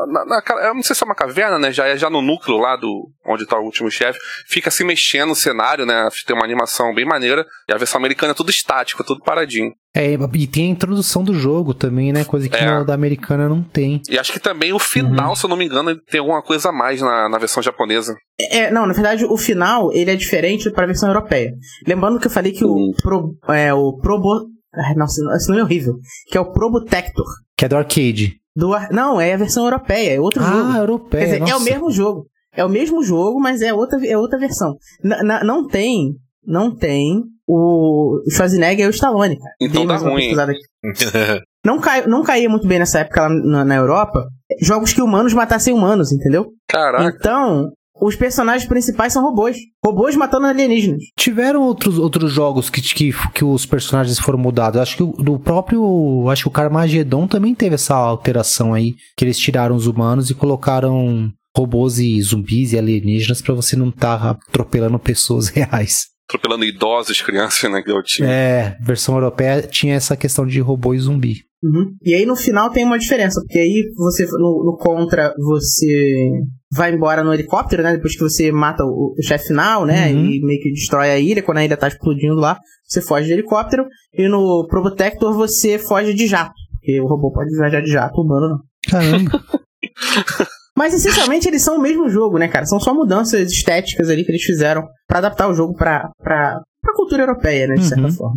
Na, na- eu não sei se é uma caverna, né? Já é já no núcleo lá do onde tá o último chefe. Fica se mexendo o cenário, né? Tem uma animação bem maneira. E a versão americana é tudo estático, é tudo paradinho. É, e tem a introdução do jogo também, né? Coisa que É. no da americana não tem. E acho que também o final, se eu não me engano, tem alguma coisa a mais na, na versão japonesa. É, não, na verdade, o final ele é diferente para a versão europeia. Lembrando que eu falei que o Pro, é, o Probo, ai, nossa, esse nome é horrível, que é o Probotector. Que é do arcade. Do, ar- não, é a versão europeia, é outro jogo. Ah, europeia. Quer dizer, é o mesmo jogo. É o mesmo jogo, mas é outra, é outra versão. N- n- não tem, não tem o Schwarzenegger e o Stallone, cara. Então dá uma ruim. Não, cai, não caía muito bem nessa época lá na, na Europa. Jogos que humanos matassem humanos, entendeu? Caraca. Então, os personagens principais são robôs. Robôs matando alienígenas. Tiveram outros, outros jogos que, que, que os personagens foram mudados. Acho que o do próprio. Acho que o Carmageddon também teve essa alteração aí. Que eles tiraram os humanos e colocaram robôs e zumbis e alienígenas pra você não estar atropelando pessoas reais. Atropelando idosos, crianças, né? Que eu tinha. É, versão europeia tinha essa questão de robô e zumbi. Uhum. E aí no final tem uma diferença, porque aí você no, no contra você vai embora no helicóptero, né? Depois que você mata o, o chefe final, né? Uhum. E meio que destrói a ilha, quando a ilha tá explodindo lá, você foge de helicóptero. E no Probotector você foge de jato. Porque o robô pode viajar de jato, o humano não. Caramba. Mas essencialmente eles são o mesmo jogo, né, cara? São só mudanças estéticas ali que eles fizeram pra adaptar o jogo pra, pra, pra cultura europeia, né? De certa Uhum. forma.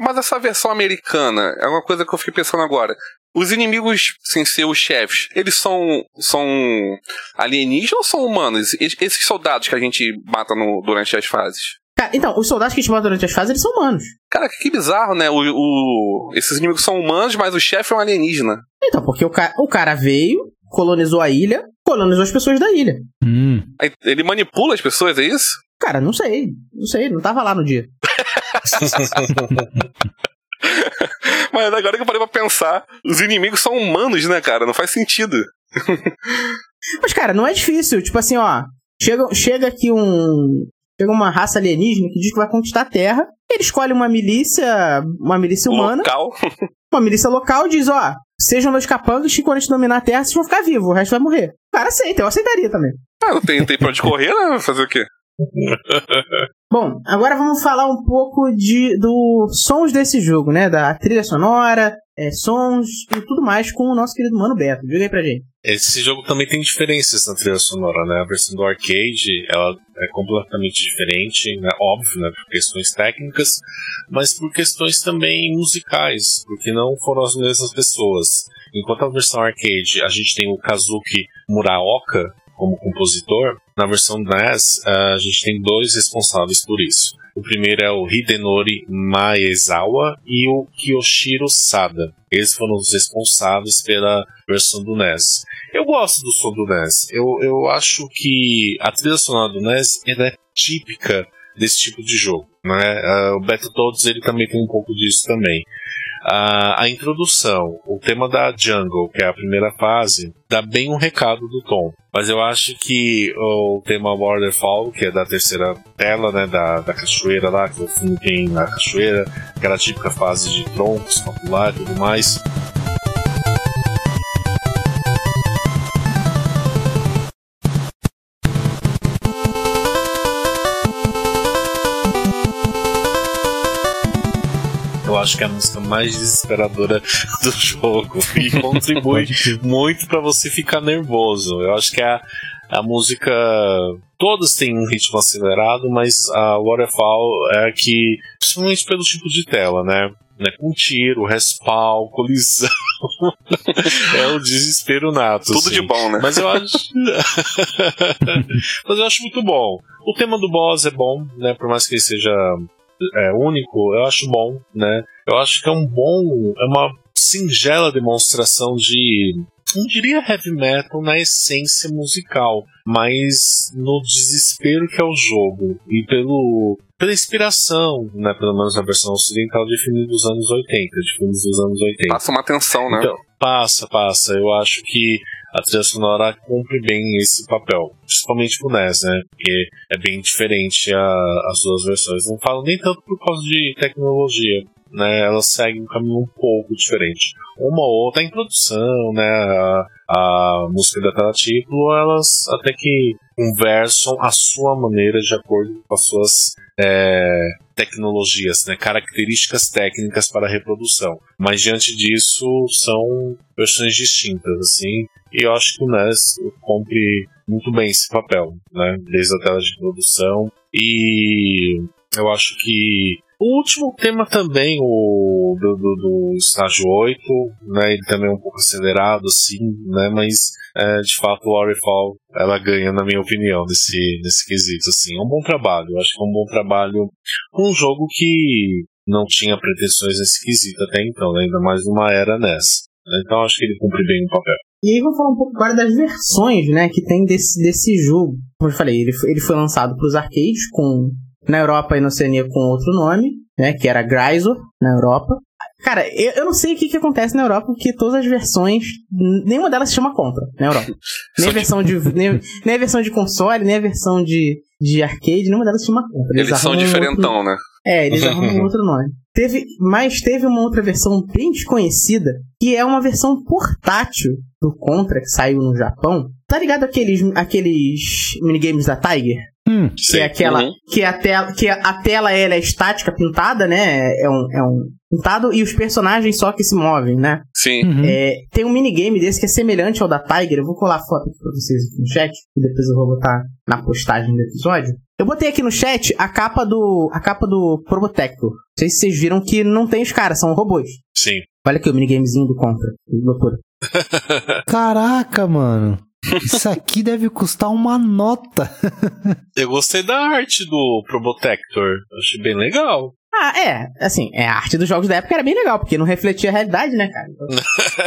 Mas essa versão americana é uma coisa que eu fiquei pensando agora. Os inimigos, sem ser os chefes, eles são, são alienígenas ou são humanos? Es- Esses soldados que a gente mata no- durante as fases. Cara, então, os soldados que a gente mata durante as fases, eles são humanos. Cara, que bizarro, né? O, o- esses inimigos são humanos, mas o chefe é um alienígena. Então, porque o, ca o cara veio, colonizou a ilha, colonizou as pessoas da ilha. Hum. Ele manipula as pessoas, é isso? Cara, não sei. Não sei, não tava lá no dia. Mas agora que eu parei pra pensar, os inimigos são humanos, né, cara? Não faz sentido. Mas, cara, não é difícil. Tipo assim, ó. Chega, chega aqui um. Chega uma raça alienígena que diz que vai conquistar a Terra. Ele escolhe uma milícia. Uma milícia humana. Local. Uma milícia local diz, ó. Sejam meus capangas que quando a gente dominar a Terra, vocês vão ficar vivos, o resto vai morrer. O cara aceita, eu aceitaria também. Ah, não tem, tem pra onde correr, né? Fazer o quê? Bom, agora vamos falar um pouco de dos sons desse jogo, né? Da trilha sonora, é, sons e tudo mais com o nosso querido Mano Beto. Diga aí pra gente. Esse jogo também tem diferenças na trilha sonora, né? A versão do arcade, ela é completamente diferente, né? Óbvio, né? Por questões técnicas, mas por questões também musicais, porque não foram as mesmas pessoas. Enquanto a versão arcade, a gente tem o Kazuki Muraoka como compositor, na versão NES, a gente tem dois responsáveis por isso. O primeiro é o Hidenori Maezawa e o Kiyoshiro Sada. Eles foram os responsáveis pela versão do NES. Eu gosto do som do NES. Eu, eu acho que a trilha sonora do NES é típica desse tipo de jogo. Né? Ah, o Battletoads ele também tem um pouco disso também. Ah, a introdução, o tema da Jungle, que é a primeira fase, dá bem um recado do Tom. Mas eu acho que o tema Waterfall, que é da terceira tela, né, da, da cachoeira lá, que o fundo tem na cachoeira, aquela típica fase de troncos pra pular e tudo mais, acho que é a música mais desesperadora do jogo e contribui muito pra você ficar nervoso. Eu acho que a, a música. Todas têm um ritmo acelerado, mas a Waterfall é a que. Principalmente pelo tipo de tela, né? né? Com tiro, respawn, colisão. é o desespero nato. Tudo assim. de bom, né? Mas eu acho. Mas eu acho muito bom. O tema do boss é bom, né? Por mais que ele seja é, único, eu acho bom, né? Eu acho que é um bom. É uma singela demonstração de não diria heavy metal na essência musical, mas no desespero que é o jogo e pelo pela inspiração, né, pelo menos na versão ocidental de filmes dos anos 80, de filmes dos anos 80. Passa uma tensão, né? Então, passa, passa. Eu acho que a trilha sonora cumpre bem esse papel, principalmente pro NES, né? Porque é bem diferente a, as duas versões. Não falo nem tanto por causa de tecnologia, né? Elas seguem um caminho um pouco diferente. Uma ou outra em produção, né? A, a música da Telatículo, elas até que conversam a sua maneira de acordo com as suas é, tecnologias, né, características técnicas para a reprodução. Mas diante disso são versões distintas, assim, e eu acho que o NES cumpre muito bem esse papel, né, desde a tela de produção e eu acho que o último tema também, o do, do, do, estágio 8, né, ele também é um pouco acelerado, assim, né, mas é, de fato o Orifal, ela ganha, na minha opinião, nesse, nesse quesito, assim. É um bom trabalho, eu acho que é um bom trabalho, um jogo que não tinha pretensões nesse quesito até então, né, ainda mais numa era NES. Né, então acho que ele cumpre bem o papel. E aí vamos falar um pouco agora das versões, né, que tem desse, desse jogo. Como eu falei, ele foi, ele foi lançado para os arcades com na Europa e na Oceania com outro nome, né? Que era Grisor, na Europa. Cara, eu, eu não sei o que, que acontece na Europa, porque todas as versões, nenhuma delas se chama Contra na Europa. Nem a versão de, nem, nem a versão de console, nem a versão de, de arcade, nenhuma delas se chama Contra. Eles, eles são diferentão, outro... né? É, eles arrumam outro nome. Teve, mas teve uma outra versão bem desconhecida, que é uma versão portátil do Contra, que saiu no Japão. Tá ligado aqueles, aqueles minigames da Tiger? Hum, que sim. é aquela uhum. que a tela que a tela ela é estática pintada né? É um, é um pintado e os personagens só que se movem né? Sim. Uhum. é, tem um minigame desse que é semelhante ao da Tiger. Eu vou colar a foto aqui pra vocês aqui no chat e depois eu vou botar na postagem do episódio. Eu botei aqui no chat a capa do a capa do Probotector não sei se vocês viram que não tem os caras são robôs. Sim. Olha aqui o minigamezinho do Contra. Loucura. Caraca, mano. Isso aqui deve custar uma nota. Eu gostei da arte do Probotector. Achei bem legal. Ah, é. Assim, é, a arte dos jogos da época era bem legal, porque não refletia a realidade, né, cara?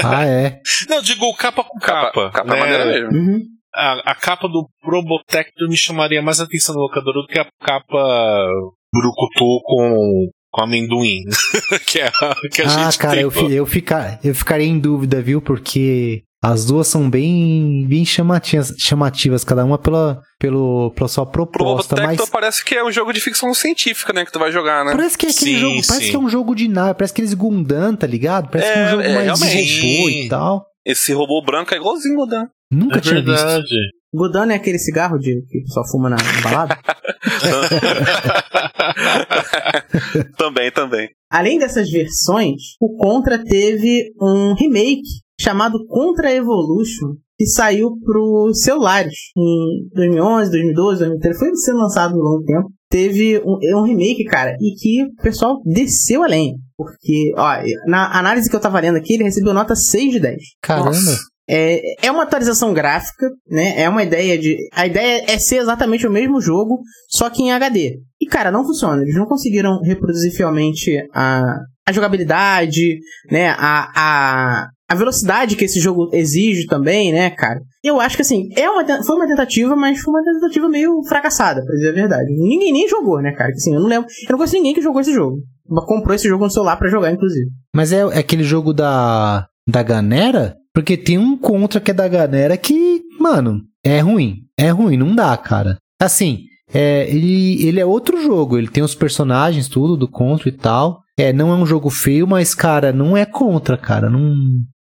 ah, é. Não, digo capa com capa. Capa, capa né? maneira mesmo. Uhum. A, a, capa do Probotector me chamaria mais atenção no locador do que a capa Brucutu com com amendoim. que é a que a ah, gente cara, tem, eu, eu, ficar, eu ficaria em dúvida, viu? Porque as duas são bem, bem chamativas, chamativas, cada uma pela, pelo, pela sua proposta. Mas parece que é um jogo de ficção científica, né? Que tu vai jogar, né? Parece que é aquele Sim, jogo. Parece sim. que é um jogo de nave, parece aqueles Gundam, tá ligado? Parece que é um É, jogo é, mais de robô e tal. Esse robô branco é igualzinho o Godan. Nunca É tinha visto. verdade. Godano é aquele cigarro de, que só fuma na, na balada? também, também. Além dessas versões, o Contra teve um remake chamado Contra Evolution, que saiu para celulares em 2011, 2012, 2013. Foi sendo lançado por um longo tempo. Teve um, é um remake, cara, e que o pessoal desceu a lenha. Porque, ó, na análise que eu tava lendo aqui, ele recebeu nota 6 de 10. Caramba. Nossa. É, é uma atualização gráfica, né? É uma ideia de. A ideia é ser exatamente o mesmo jogo, só que em HD. E, cara, não funciona. Eles não conseguiram reproduzir fielmente a, a jogabilidade, né? A, a, a velocidade que esse jogo exige também, né, cara? Eu acho que assim, é uma, foi uma tentativa, mas foi uma tentativa meio fracassada, pra dizer a verdade. Ninguém nem jogou, né, cara? Assim, eu não lembro. Eu não conheço ninguém que jogou esse jogo. Comprou esse jogo no celular pra jogar, inclusive. Mas é, é aquele jogo da, da Ganera? Porque tem um contra que é da Ganera que, mano, é ruim. É ruim, não dá, cara. Assim, é, ele, ele é outro jogo. Ele tem os personagens, tudo, do contra e tal. É, não é um jogo feio, mas, cara, não é contra, cara. Não,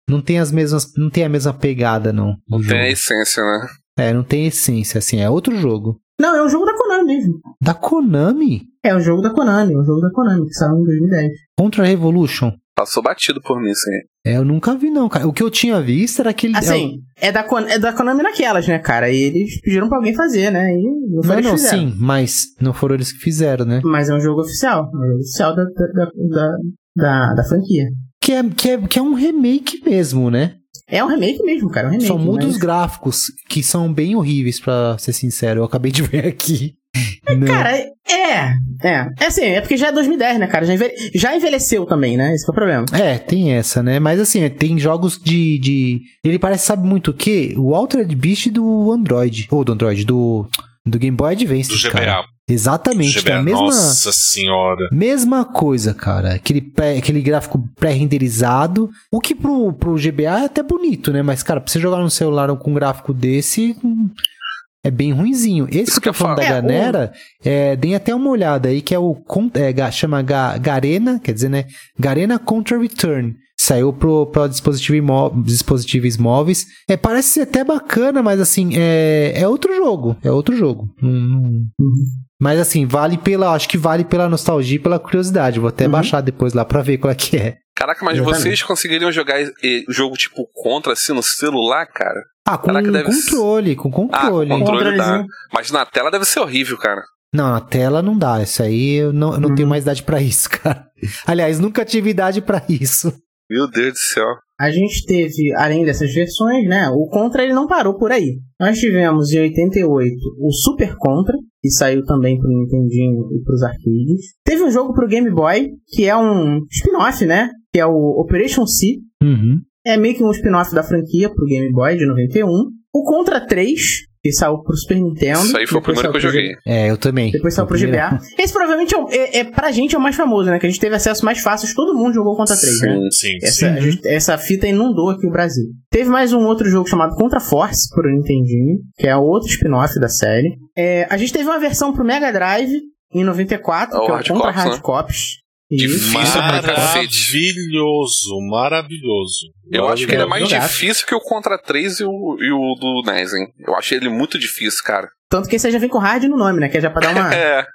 não tem as mesmas. Não tem a mesma pegada, não. Não tem a essência, né? É, não tem essência, assim, é outro jogo. Não, é um jogo da Konami mesmo. Da Konami? É um jogo da Konami, é um jogo da Konami, que saiu em 2010. Contra Revolution. Passou batido por mim, isso aí. É, eu nunca vi, não, cara. O que eu tinha visto era aquele. Assim, é da, Kon- é da Konami naquelas, né, cara? E eles pediram pra alguém fazer, né? E não foi Não, não, sim, mas não foram eles que fizeram, né? Mas é um jogo oficial. É um jogo oficial da, da, da, da, da franquia. Que é, que, é, que é um remake mesmo, né? É um remake mesmo, cara. É um remake. Só muda os mas- gráficos, que são bem horríveis, pra ser sincero. Eu acabei de ver aqui. Não. Cara, é. É. É assim, é porque já é 2010, né, cara? Já, envelhe- já envelheceu também, né? Esse que é o problema. É, tem essa, né? Mas assim, tem jogos de. de... Ele parece, sabe muito o quê? O Altered Beast do Android. Ou do Android, do. Do Game Boy Advance. Do cara. Exatamente, a mesma. Nossa senhora. Mesma coisa, cara. Aquele, pré- aquele gráfico pré-renderizado. O que pro, pro GBA é até bonito, né? Mas, cara, pra você jogar no celular com um gráfico desse. Hum, É bem ruinzinho. Esse Isso que eu eu da falo. É, galera, é, deem até uma olhada aí, que é o. É, chama Ga- Garena, quer dizer, né? Garena Contra Return. Saiu pro, pro dispositivo imó- dispositivos móveis. É, parece ser até bacana, mas assim, é, é outro jogo. É outro jogo. Não- não- Mas assim, vale pela. Acho que vale pela nostalgia e pela curiosidade. Vou até Uhum. baixar depois lá pra ver qual é que é. Caraca, mas Exatamente. vocês conseguiriam jogar o jogo tipo contra assim no celular, cara? Ah, com Caraca, deve controle, com Ah, com controle. controle dá. Mas na tela deve ser horrível, cara. Não, na tela não dá. Isso aí eu não, eu não Uhum. tenho mais idade pra isso, cara. Aliás, nunca tive idade pra isso. Meu Deus do céu. A gente teve, além dessas versões, né? O Contra ele não parou por aí. Nós tivemos em 88 o Super Contra, que saiu também pro Nintendinho e pros arcades. Teve um jogo pro Game Boy, que é um spin-off, né? Que é o Operation C. Uhum. É meio que um spin-off da franquia pro Game Boy de 91. O Contra 3, que saiu pro Super Nintendo. Isso aí foi o primeiro que eu joguei. É, eu também. Depois saiu pro GBA. Esse provavelmente é, o- é, é, pra gente é o mais famoso, né? Que a gente teve acesso mais fácil. Todo mundo jogou Contra 3, né? Sim, Essa, sim. a gente- essa fita inundou aqui o Brasil. Teve mais um outro jogo chamado Contra Force pro Nintendinho, que é outro spin-off da série. É, a gente teve uma versão pro Mega Drive em 94, É que é o Hard Contra Cops, né? Hard Cops. Difícil pra cacete. Maravilhoso, maravilhoso. Eu acho que ele é mais difícil que o Contra 3 e o, e o do NES, hein? Eu achei ele muito difícil, cara. Tanto que esse aí já vem com hard no nome, né? Que é já pra dar uma. É,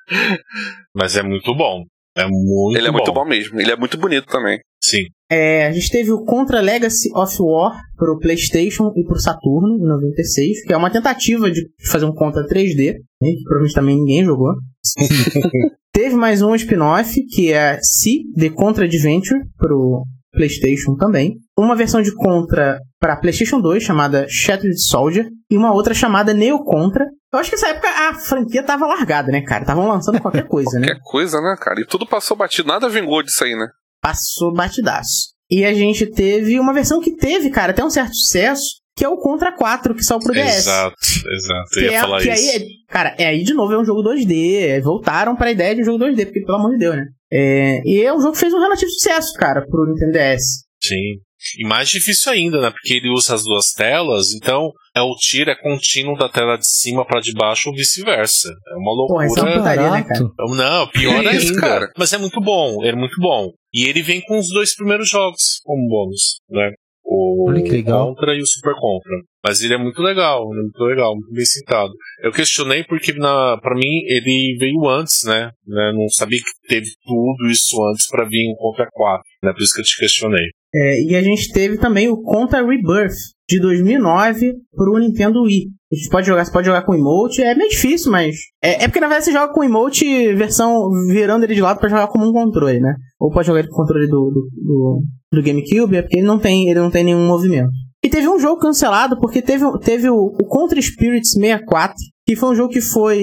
Mas é muito bom. É muito ele é bom. muito bom mesmo. Ele é muito bonito também. Sim. É, a gente teve o Contra Legacy of War pro PlayStation e pro Saturno em 96, que é uma tentativa de fazer um Contra 3D, né, que provavelmente também ninguém jogou. teve mais um spin-off que é C The Contra Adventure pro PlayStation também. Uma versão de Contra para PlayStation 2 chamada Shattered Soldier e uma outra chamada Neo Contra. Eu acho que nessa época a franquia tava largada, né, cara? Estavam lançando qualquer coisa, né? Qualquer coisa, né, cara? E tudo passou batido. Nada vingou disso aí, né? passou batidaço. E a gente teve uma versão que teve, cara, até um certo sucesso, que é o Contra 4, que saiu pro DS. Exato, exato. Eu ia é, falar que isso. aí, é- cara, é aí de novo é um jogo 2D. Voltaram pra ideia de um jogo 2D, porque pelo amor de Deus, né? É, e é um jogo que fez um relativo sucesso, cara, pro Nintendo DS. Sim. E mais difícil ainda, né? Porque ele usa as duas telas, então é o tiro é contínuo da tela de cima pra de baixo ou vice-versa. É uma Porra, isso é uma loucura. putaria, né, cara? Não, pior Que isso, ainda. cara? Mas é muito bom, é muito bom. E ele vem com os dois primeiros jogos como bônus, né? O Olha que legal. Contra e o Super Contra. Mas ele é muito legal, ele é muito legal, muito bem citado. Eu questionei porque, na, pra mim, ele veio antes, né? né? Não sabia que teve tudo isso antes pra vir o Contra 4, né? Por isso que eu te questionei. É, e a gente teve também o Contra Rebirth, de 2009, pro Nintendo Wii. A gente pode jogar, você pode jogar com emote, é meio difícil, mas. É, é porque na verdade você joga com emote versão virando ele de lado pra jogar como um controle, né? Ou pode jogar ele com o controle do, do, do, do GameCube, é porque ele não tem, ele não tem nenhum movimento. E teve um jogo cancelado porque teve, teve o, o Contra Spirits 64, que foi um jogo que foi.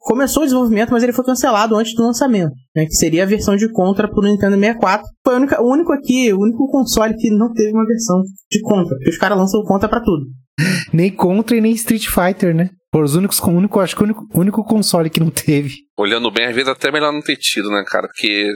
Começou o desenvolvimento, mas ele foi cancelado antes do lançamento. Né, que seria a versão de Contra pro Nintendo 64. Foi a única- o único aqui, o único console que não teve uma versão de Contra. Porque os caras lançam o Contra pra tudo. Nem Contra e nem Street Fighter, né? Por os únicos, o único, acho que o único, único console que não teve. Olhando bem, às vezes até melhor não ter tido, né, cara? Porque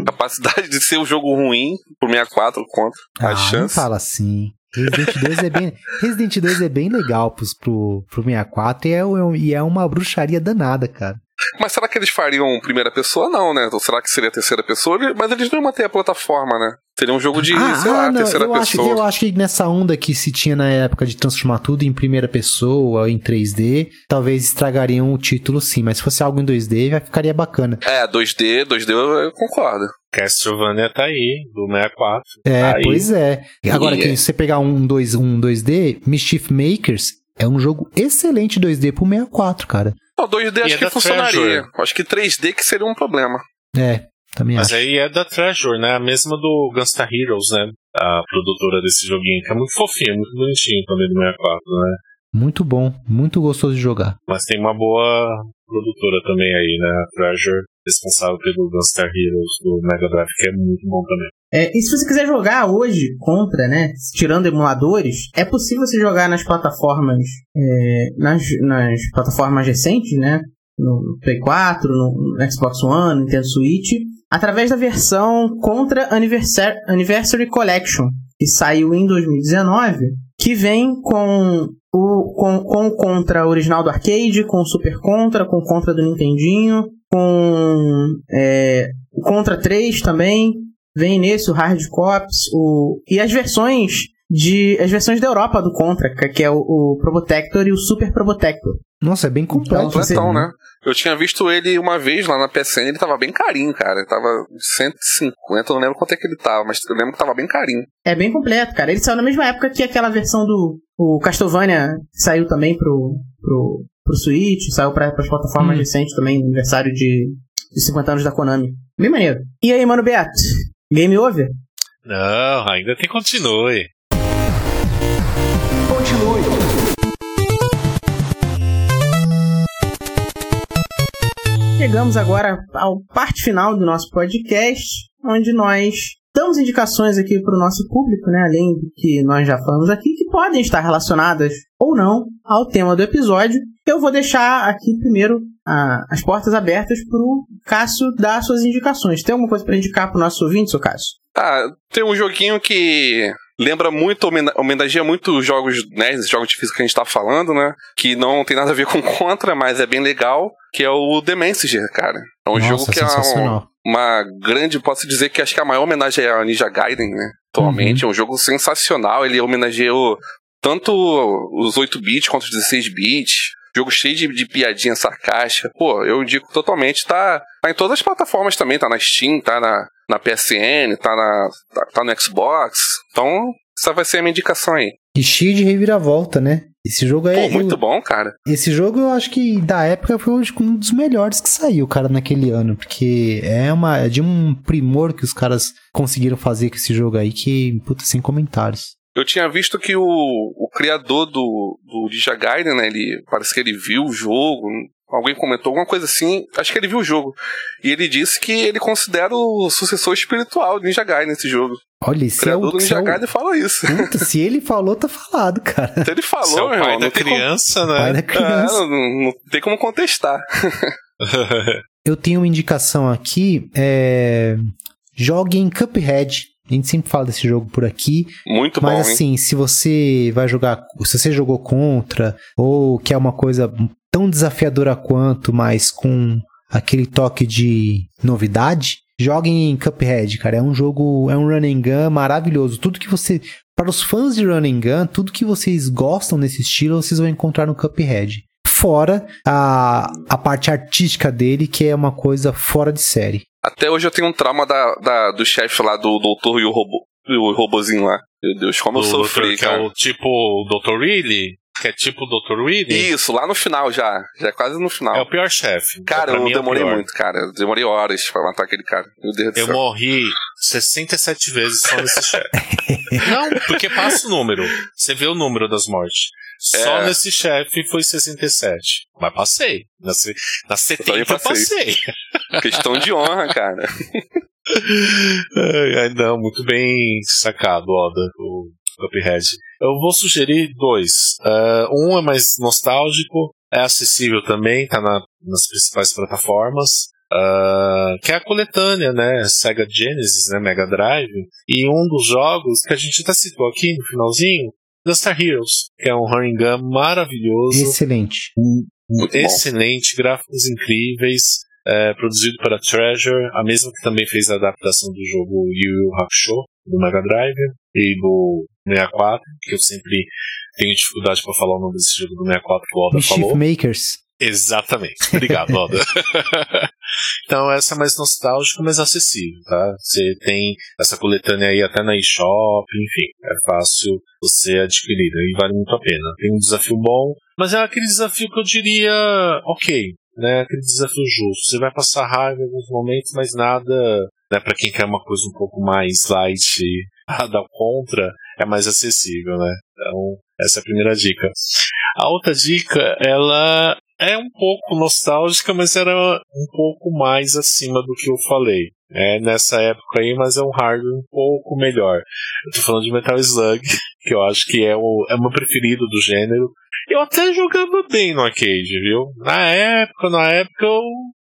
a capacidade de ser um jogo ruim pro 64 contra a ah, não chance. fala assim. Resident 2 é bem, Resident 2 é bem legal pros, pro, pro 64 e é, e é uma bruxaria danada, cara. Mas será que eles fariam primeira pessoa? Não, né? Ou será que seria terceira pessoa? Mas eles não iam manter a plataforma, né? Seria um jogo de, sei lá, terceira Ah, eu, acho, pessoa. eu acho que nessa onda que se tinha na época de transformar tudo em primeira pessoa, em 3D, talvez estragariam o título sim, mas se fosse algo em 2D, já ficaria bacana. É, 2D, 2D eu concordo. Castlevania tá aí, do 64. É, Aí. pois é. Agora, E- que se você pegar um, dois, um 2D, Mischief Makers é um jogo excelente 2D pro 64, cara. Não, 2D E acho é que funcionaria. Treasure. Acho que 3D que seria um problema. É, também Mas acho. aí é da Treasure, né? A mesma do Gunstar Heroes, né? A produtora desse joguinho, que é muito fofinho, muito bonitinho também do 64, né? Muito bom, muito gostoso de jogar. Mas tem uma boa produtora também aí, né? A Treasure, responsável pelo Gunstar Heroes do Mega Drive, que é muito bom também. É, e se você quiser jogar hoje contra, né? Tirando emuladores, é possível você jogar nas plataformas. é, nas, nas plataformas recentes, né? No Play 4, no Xbox One, Nintendo Switch, através da versão Contra Anniversary, Anniversary Collection, que saiu em 2019, que vem com o, com, com o Contra original do arcade, com o Super Contra, com o Contra do Nintendinho, com é, o Contra 3 também, vem nesse o Hard Cops, o e as versões de as versões da Europa do Contra, que é o, o Probotector e o Super Probotector. Nossa, é bem completo. Então, Completão, aí, né? Eu tinha visto ele uma vez lá na PSN, ele tava bem carinho, cara. Ele tava 150, eu não lembro quanto é que ele tava, mas eu lembro que tava bem carinho. É bem completo, cara. Ele saiu na mesma época que aquela versão do o Castlevania saiu também pro pro, pro Switch, saiu para as plataformas Hum. recentes também, aniversário de, de 50 anos da Konami. Bem maneiro. E aí, mano Beto? Game over? Não, ainda tem continue. Continue. Chegamos agora à parte final do nosso podcast, onde nós damos indicações aqui para o nosso público, né? Além do que nós já falamos aqui, que podem estar relacionadas ou não ao tema do episódio. Eu vou deixar aqui primeiro ah, as portas abertas para o Cássio dar suas indicações. Tem alguma coisa para indicar para o nosso ouvinte, seu Cássio? Ah, tem um joguinho que lembra muito, homena- homenageia muito os jogos, né, esses jogos de física que a gente tá falando, né, que não tem nada a ver com Contra, mas é bem legal, que é o The Messenger, cara. É um Nossa, jogo que é um. Uma grande, posso dizer que acho que a maior homenagem é a Ninja Gaiden, né, atualmente. É um jogo sensacional, ele homenageou tanto os 8-bits quanto os 16-bits. Jogo cheio de, de piadinha sarcástica. Pô, eu indico totalmente. Tá, tá em todas as plataformas também. Tá na Steam, tá na, na PSN, tá, na, tá, tá no Xbox. Então, essa vai ser a minha indicação aí. E cheio de reviravolta, né? Esse jogo Pô, é. muito eu- bom, cara. Esse jogo eu acho que da época foi um dos melhores que saiu, cara, naquele ano. Porque é uma é de um primor que os caras conseguiram fazer com esse jogo aí que, puta, sem comentários. Eu tinha visto que o, o criador do, do Ninja Gaiden, né, ele, parece que ele viu o jogo, alguém comentou alguma coisa assim, acho que ele viu o jogo. E ele disse que ele considera o sucessor espiritual do Ninja Gaiden nesse jogo. Olha, se é criador o, do se Ninja é o- Gaiden falou isso. Puta, se ele falou, tá falado, cara. Se ele falou, Você é o pai irmão, da tem como- criança, Pai né? da É, criança. não, não tem como contestar. Eu tenho uma indicação aqui, é... Jogue em Cuphead. A gente sempre fala desse jogo por aqui. Muito bom, Mas hein? assim, se você vai jogar, se você jogou contra, ou quer uma coisa tão desafiadora quanto, mas com aquele toque de novidade, joguem em Cuphead, cara. É um jogo, é um run and gun maravilhoso. Tudo que você, para os fãs de run and gun, tudo que vocês gostam nesse estilo, vocês vão encontrar no Cuphead. Fora a, a parte artística dele, que é uma coisa fora de série. Até hoje eu tenho um trauma da, da- do chefe lá, do doutor e o robô. E o robozinho lá. Meu Deus, como eu Do sofri, doutor, que é cara. o tipo o Dr. Willy, que é tipo o Dr. Willy. Isso, lá no final já. Já é quase no final. É o pior chefe. Cara, eu mim é demorei pior. muito, cara. Eu demorei horas pra matar aquele cara. Meu Deus do Eu céu. morri 67 vezes só nesse chefe. Não, porque passa o número. Você vê o número das mortes. Só É. nesse chefe foi 67. Mas passei. Na, se- na 70 também eu passei. passei. Questão de honra, cara. Ai, ai, não, muito bem sacado, Oda, o Cuphead. Eu vou sugerir dois. Ah, um é mais nostálgico, é acessível também, tá na- nas principais plataformas. ah, que é a coletânea, né? Sega Genesis, né? Mega Drive. E um dos jogos que a gente até citou aqui no finalzinho, Gunstar Heroes, que é um running gun maravilhoso Excelente. Muito bom. excelente, gráficos incríveis, é, produzido pela Treasure, a mesma que também fez a adaptação do jogo Yu Yu Hakusho, do Mega Drive, e do 64, que eu sempre tenho dificuldade para falar o nome desse jogo do 64 que o Oda Mischief falou. Makers. Exatamente. Obrigado, Oda. então, essa é mais nostálgica, mas acessível, tá? Você tem essa coletânea aí até na eShop, enfim, é fácil você adquirir e vale muito a pena. Tem um desafio bom, mas é aquele desafio que eu diria, ok, né? Aquele desafio justo. Você vai passar raiva em alguns momentos, mas nada, né? Pra quem quer uma coisa um pouco mais light, a dar contra, é mais acessível, né? Então, Essa é a primeira dica. A outra dica, ela é um pouco nostálgica, mas era um pouco mais acima do que eu falei. É nessa época aí, mas é um hardware um pouco melhor. Eu tô falando de Metal Slug, que eu acho que é o, é o meu preferido do gênero. Eu até jogava bem no arcade, viu? Na época, na época eu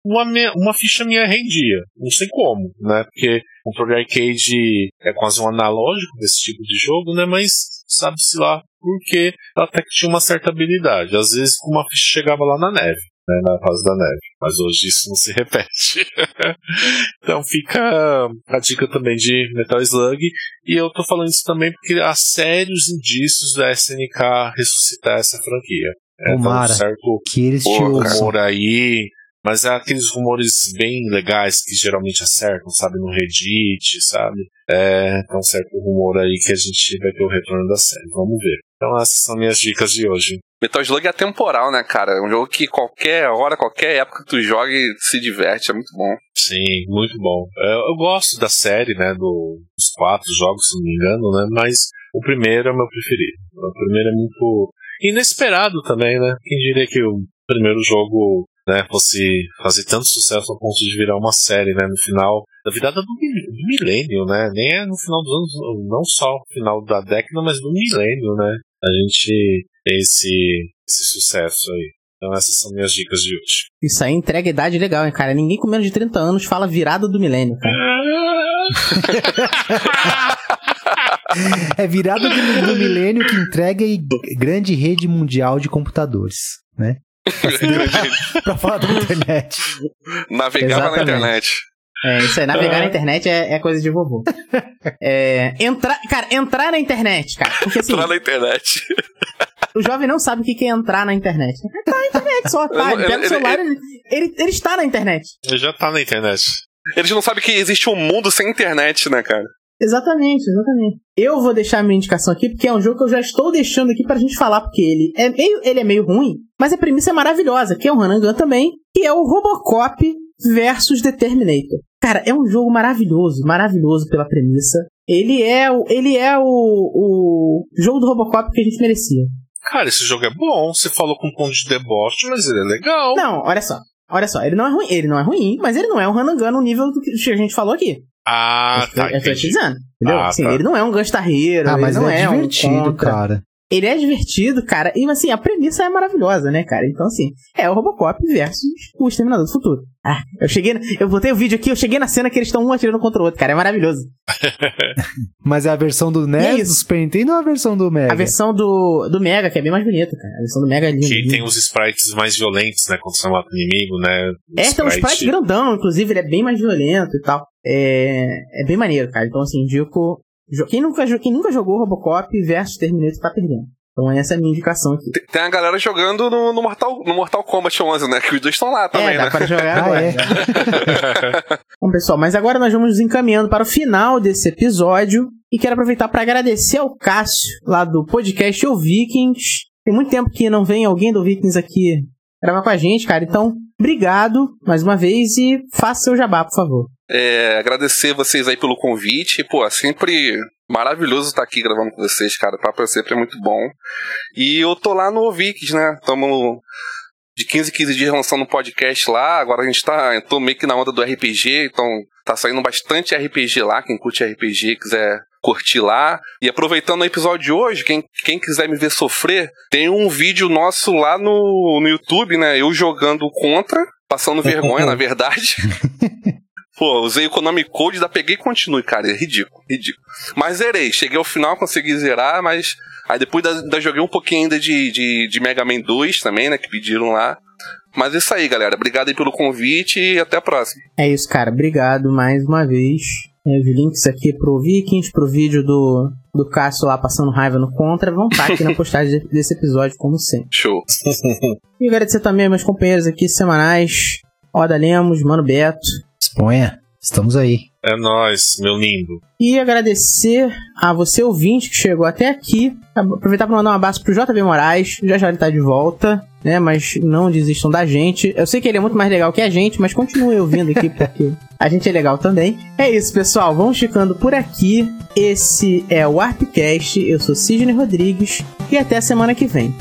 uma, uma ficha minha rendia. Não sei como, né? Porque o controle arcade é quase um analógico desse tipo de jogo, né? Mas sabe-se lá porque até que tinha uma certa habilidade. Às vezes uma ficha chegava lá na neve. Né, na fase da neve, mas hoje isso não se repete. então fica a dica também de Metal Slug, e eu tô falando isso também porque há sérios indícios da SNK ressuscitar essa franquia. É, Tomara então, certo que eles te rumor aí mas é aqueles rumores bem legais que geralmente acertam, sabe, no Reddit, sabe? É, então certo rumor aí que a gente vai ter o retorno da série. Vamos ver. Então essas são minhas dicas de hoje. Metal Slug é temporal, né, cara? É um jogo que qualquer hora, qualquer época que tu joga e se diverte, é muito bom. Sim, muito bom. Eu, é, eu gosto da série, né, do, dos quatro jogos, se não me engano, né, mas o primeiro é o meu preferido. O primeiro é muito inesperado também, né? Quem diria que o primeiro jogo né, fosse fazer tanto sucesso ao ponto de virar uma série, né, no final da virada do, do milênio, né, nem é no final dos anos, não só no final da década, mas do milênio, né, a gente tem esse, esse sucesso aí. Então essas são minhas dicas de hoje. Isso aí entrega idade legal, hein, cara. Ninguém com menos de 30 anos fala virada do milênio, cara. é virada do, do milênio que entrega grande rede mundial de computadores, né? pra falar da internet. Navegava na internet. É, isso aí, navegar na internet é, é coisa de vovô. É, entrar, cara, entrar na internet, cara. Porque, assim, entrar na internet. O jovem não sabe o que é entrar na internet. Tá na internet só, tá? Ele pega o celular, ele, ele, ele está na internet. Ele já tá na internet. Eles não sabem que existe um mundo sem internet, né, cara? Exatamente, exatamente. Eu vou deixar a minha indicação aqui, porque é um jogo que eu já estou deixando aqui pra gente falar, porque ele é meio, ele é meio ruim, mas a premissa é maravilhosa, que é o Hanangan também, que é o Robocop versus Determinator. Cara, é um jogo maravilhoso, maravilhoso pela premissa. Ele é o, ele é o, o jogo do Robocop que a gente merecia. Cara, esse jogo é bom, você falou com um ponto de deboche, mas ele é legal. Não, olha só. Olha só, ele não é ruim, ele não é ruim, mas ele não é um Hanangan no nível do que a gente falou aqui. Ah, tá. Eu tô te dizendo. Entendeu? Ah, assim, tá. Ele não é um gastarreiro. Ah, mas não é, é divertido, um cara. Ele é divertido, cara. E assim, a premissa é maravilhosa, né, cara? Então, assim, é o Robocop versus o Exterminador do Futuro. Ah, eu cheguei. Eu botei o vídeo aqui, eu cheguei na cena que eles estão um atirando contra o outro, cara. É maravilhoso. Mas é a versão do NES, é do Super Nintendo ou a versão do Mega? A versão do, do Mega, que é bem mais bonita, cara. A versão do Mega é linda. Que tem os sprites mais violentos, né? Quando você mata o inimigo, né? O é, sprite... tem um sprite grandão, inclusive, ele é bem mais violento e tal. É, é bem maneiro, cara. Então, assim, indico. Quem nunca, quem nunca jogou Robocop versus Terminator tá perdendo. Então essa é a minha indicação aqui. Tem, tem a galera jogando no, no, Mortal, no Mortal Kombat 11, né? Que os dois estão lá também, é, dá né? Para jogar agora. é. Bom, pessoal, mas agora nós vamos nos encaminhando para o final desse episódio. E quero aproveitar para agradecer ao Cássio, lá do podcast O Vikings. Tem muito tempo que não vem alguém do Vikings aqui gravar com a gente, cara. Então, obrigado mais uma vez e faça seu jabá, por favor. É, agradecer vocês aí pelo convite. Pô, é sempre maravilhoso estar aqui gravando com vocês, cara. O papo é sempre muito bom. E eu tô lá no Vikings, né? Tamo de 15 em 15 dias lançando um podcast lá. Agora a gente tá. Tô meio que na onda do RPG, então tá saindo bastante RPG lá. Quem curte RPG quiser curtir lá. E aproveitando o episódio de hoje, quem, quem quiser me ver sofrer, tem um vídeo nosso lá no, no YouTube, né? Eu jogando contra, passando vergonha, na verdade. Pô, usei o Konami Code, da peguei e continue, cara. É ridículo, ridículo. Mas zerei, cheguei ao final, consegui zerar, mas. Aí depois da, da joguei um pouquinho ainda de, de, de Mega Man 2 também, né? Que pediram lá. Mas é isso aí, galera. Obrigado aí pelo convite e até a próxima. É isso, cara. Obrigado mais uma vez. É, os links aqui pro Vikings, pro vídeo do, do Cássio lá passando raiva no Contra, vão estar aqui na postagem desse episódio, como sempre. Show. e agradecer também aos meus companheiros aqui semanais, Oda Lemos, Mano Beto. Exponha, estamos aí. É nóis, meu lindo. E agradecer a você, ouvinte, que chegou até aqui. Aproveitar para mandar um abraço pro JB Moraes. Já já ele tá de volta, né? Mas não desistam da gente. Eu sei que ele é muito mais legal que a gente, mas continue ouvindo aqui, porque a gente é legal também. É isso, pessoal. Vamos ficando por aqui. Esse é o Warpcast. Eu sou Sidney Rodrigues. E até a semana que vem.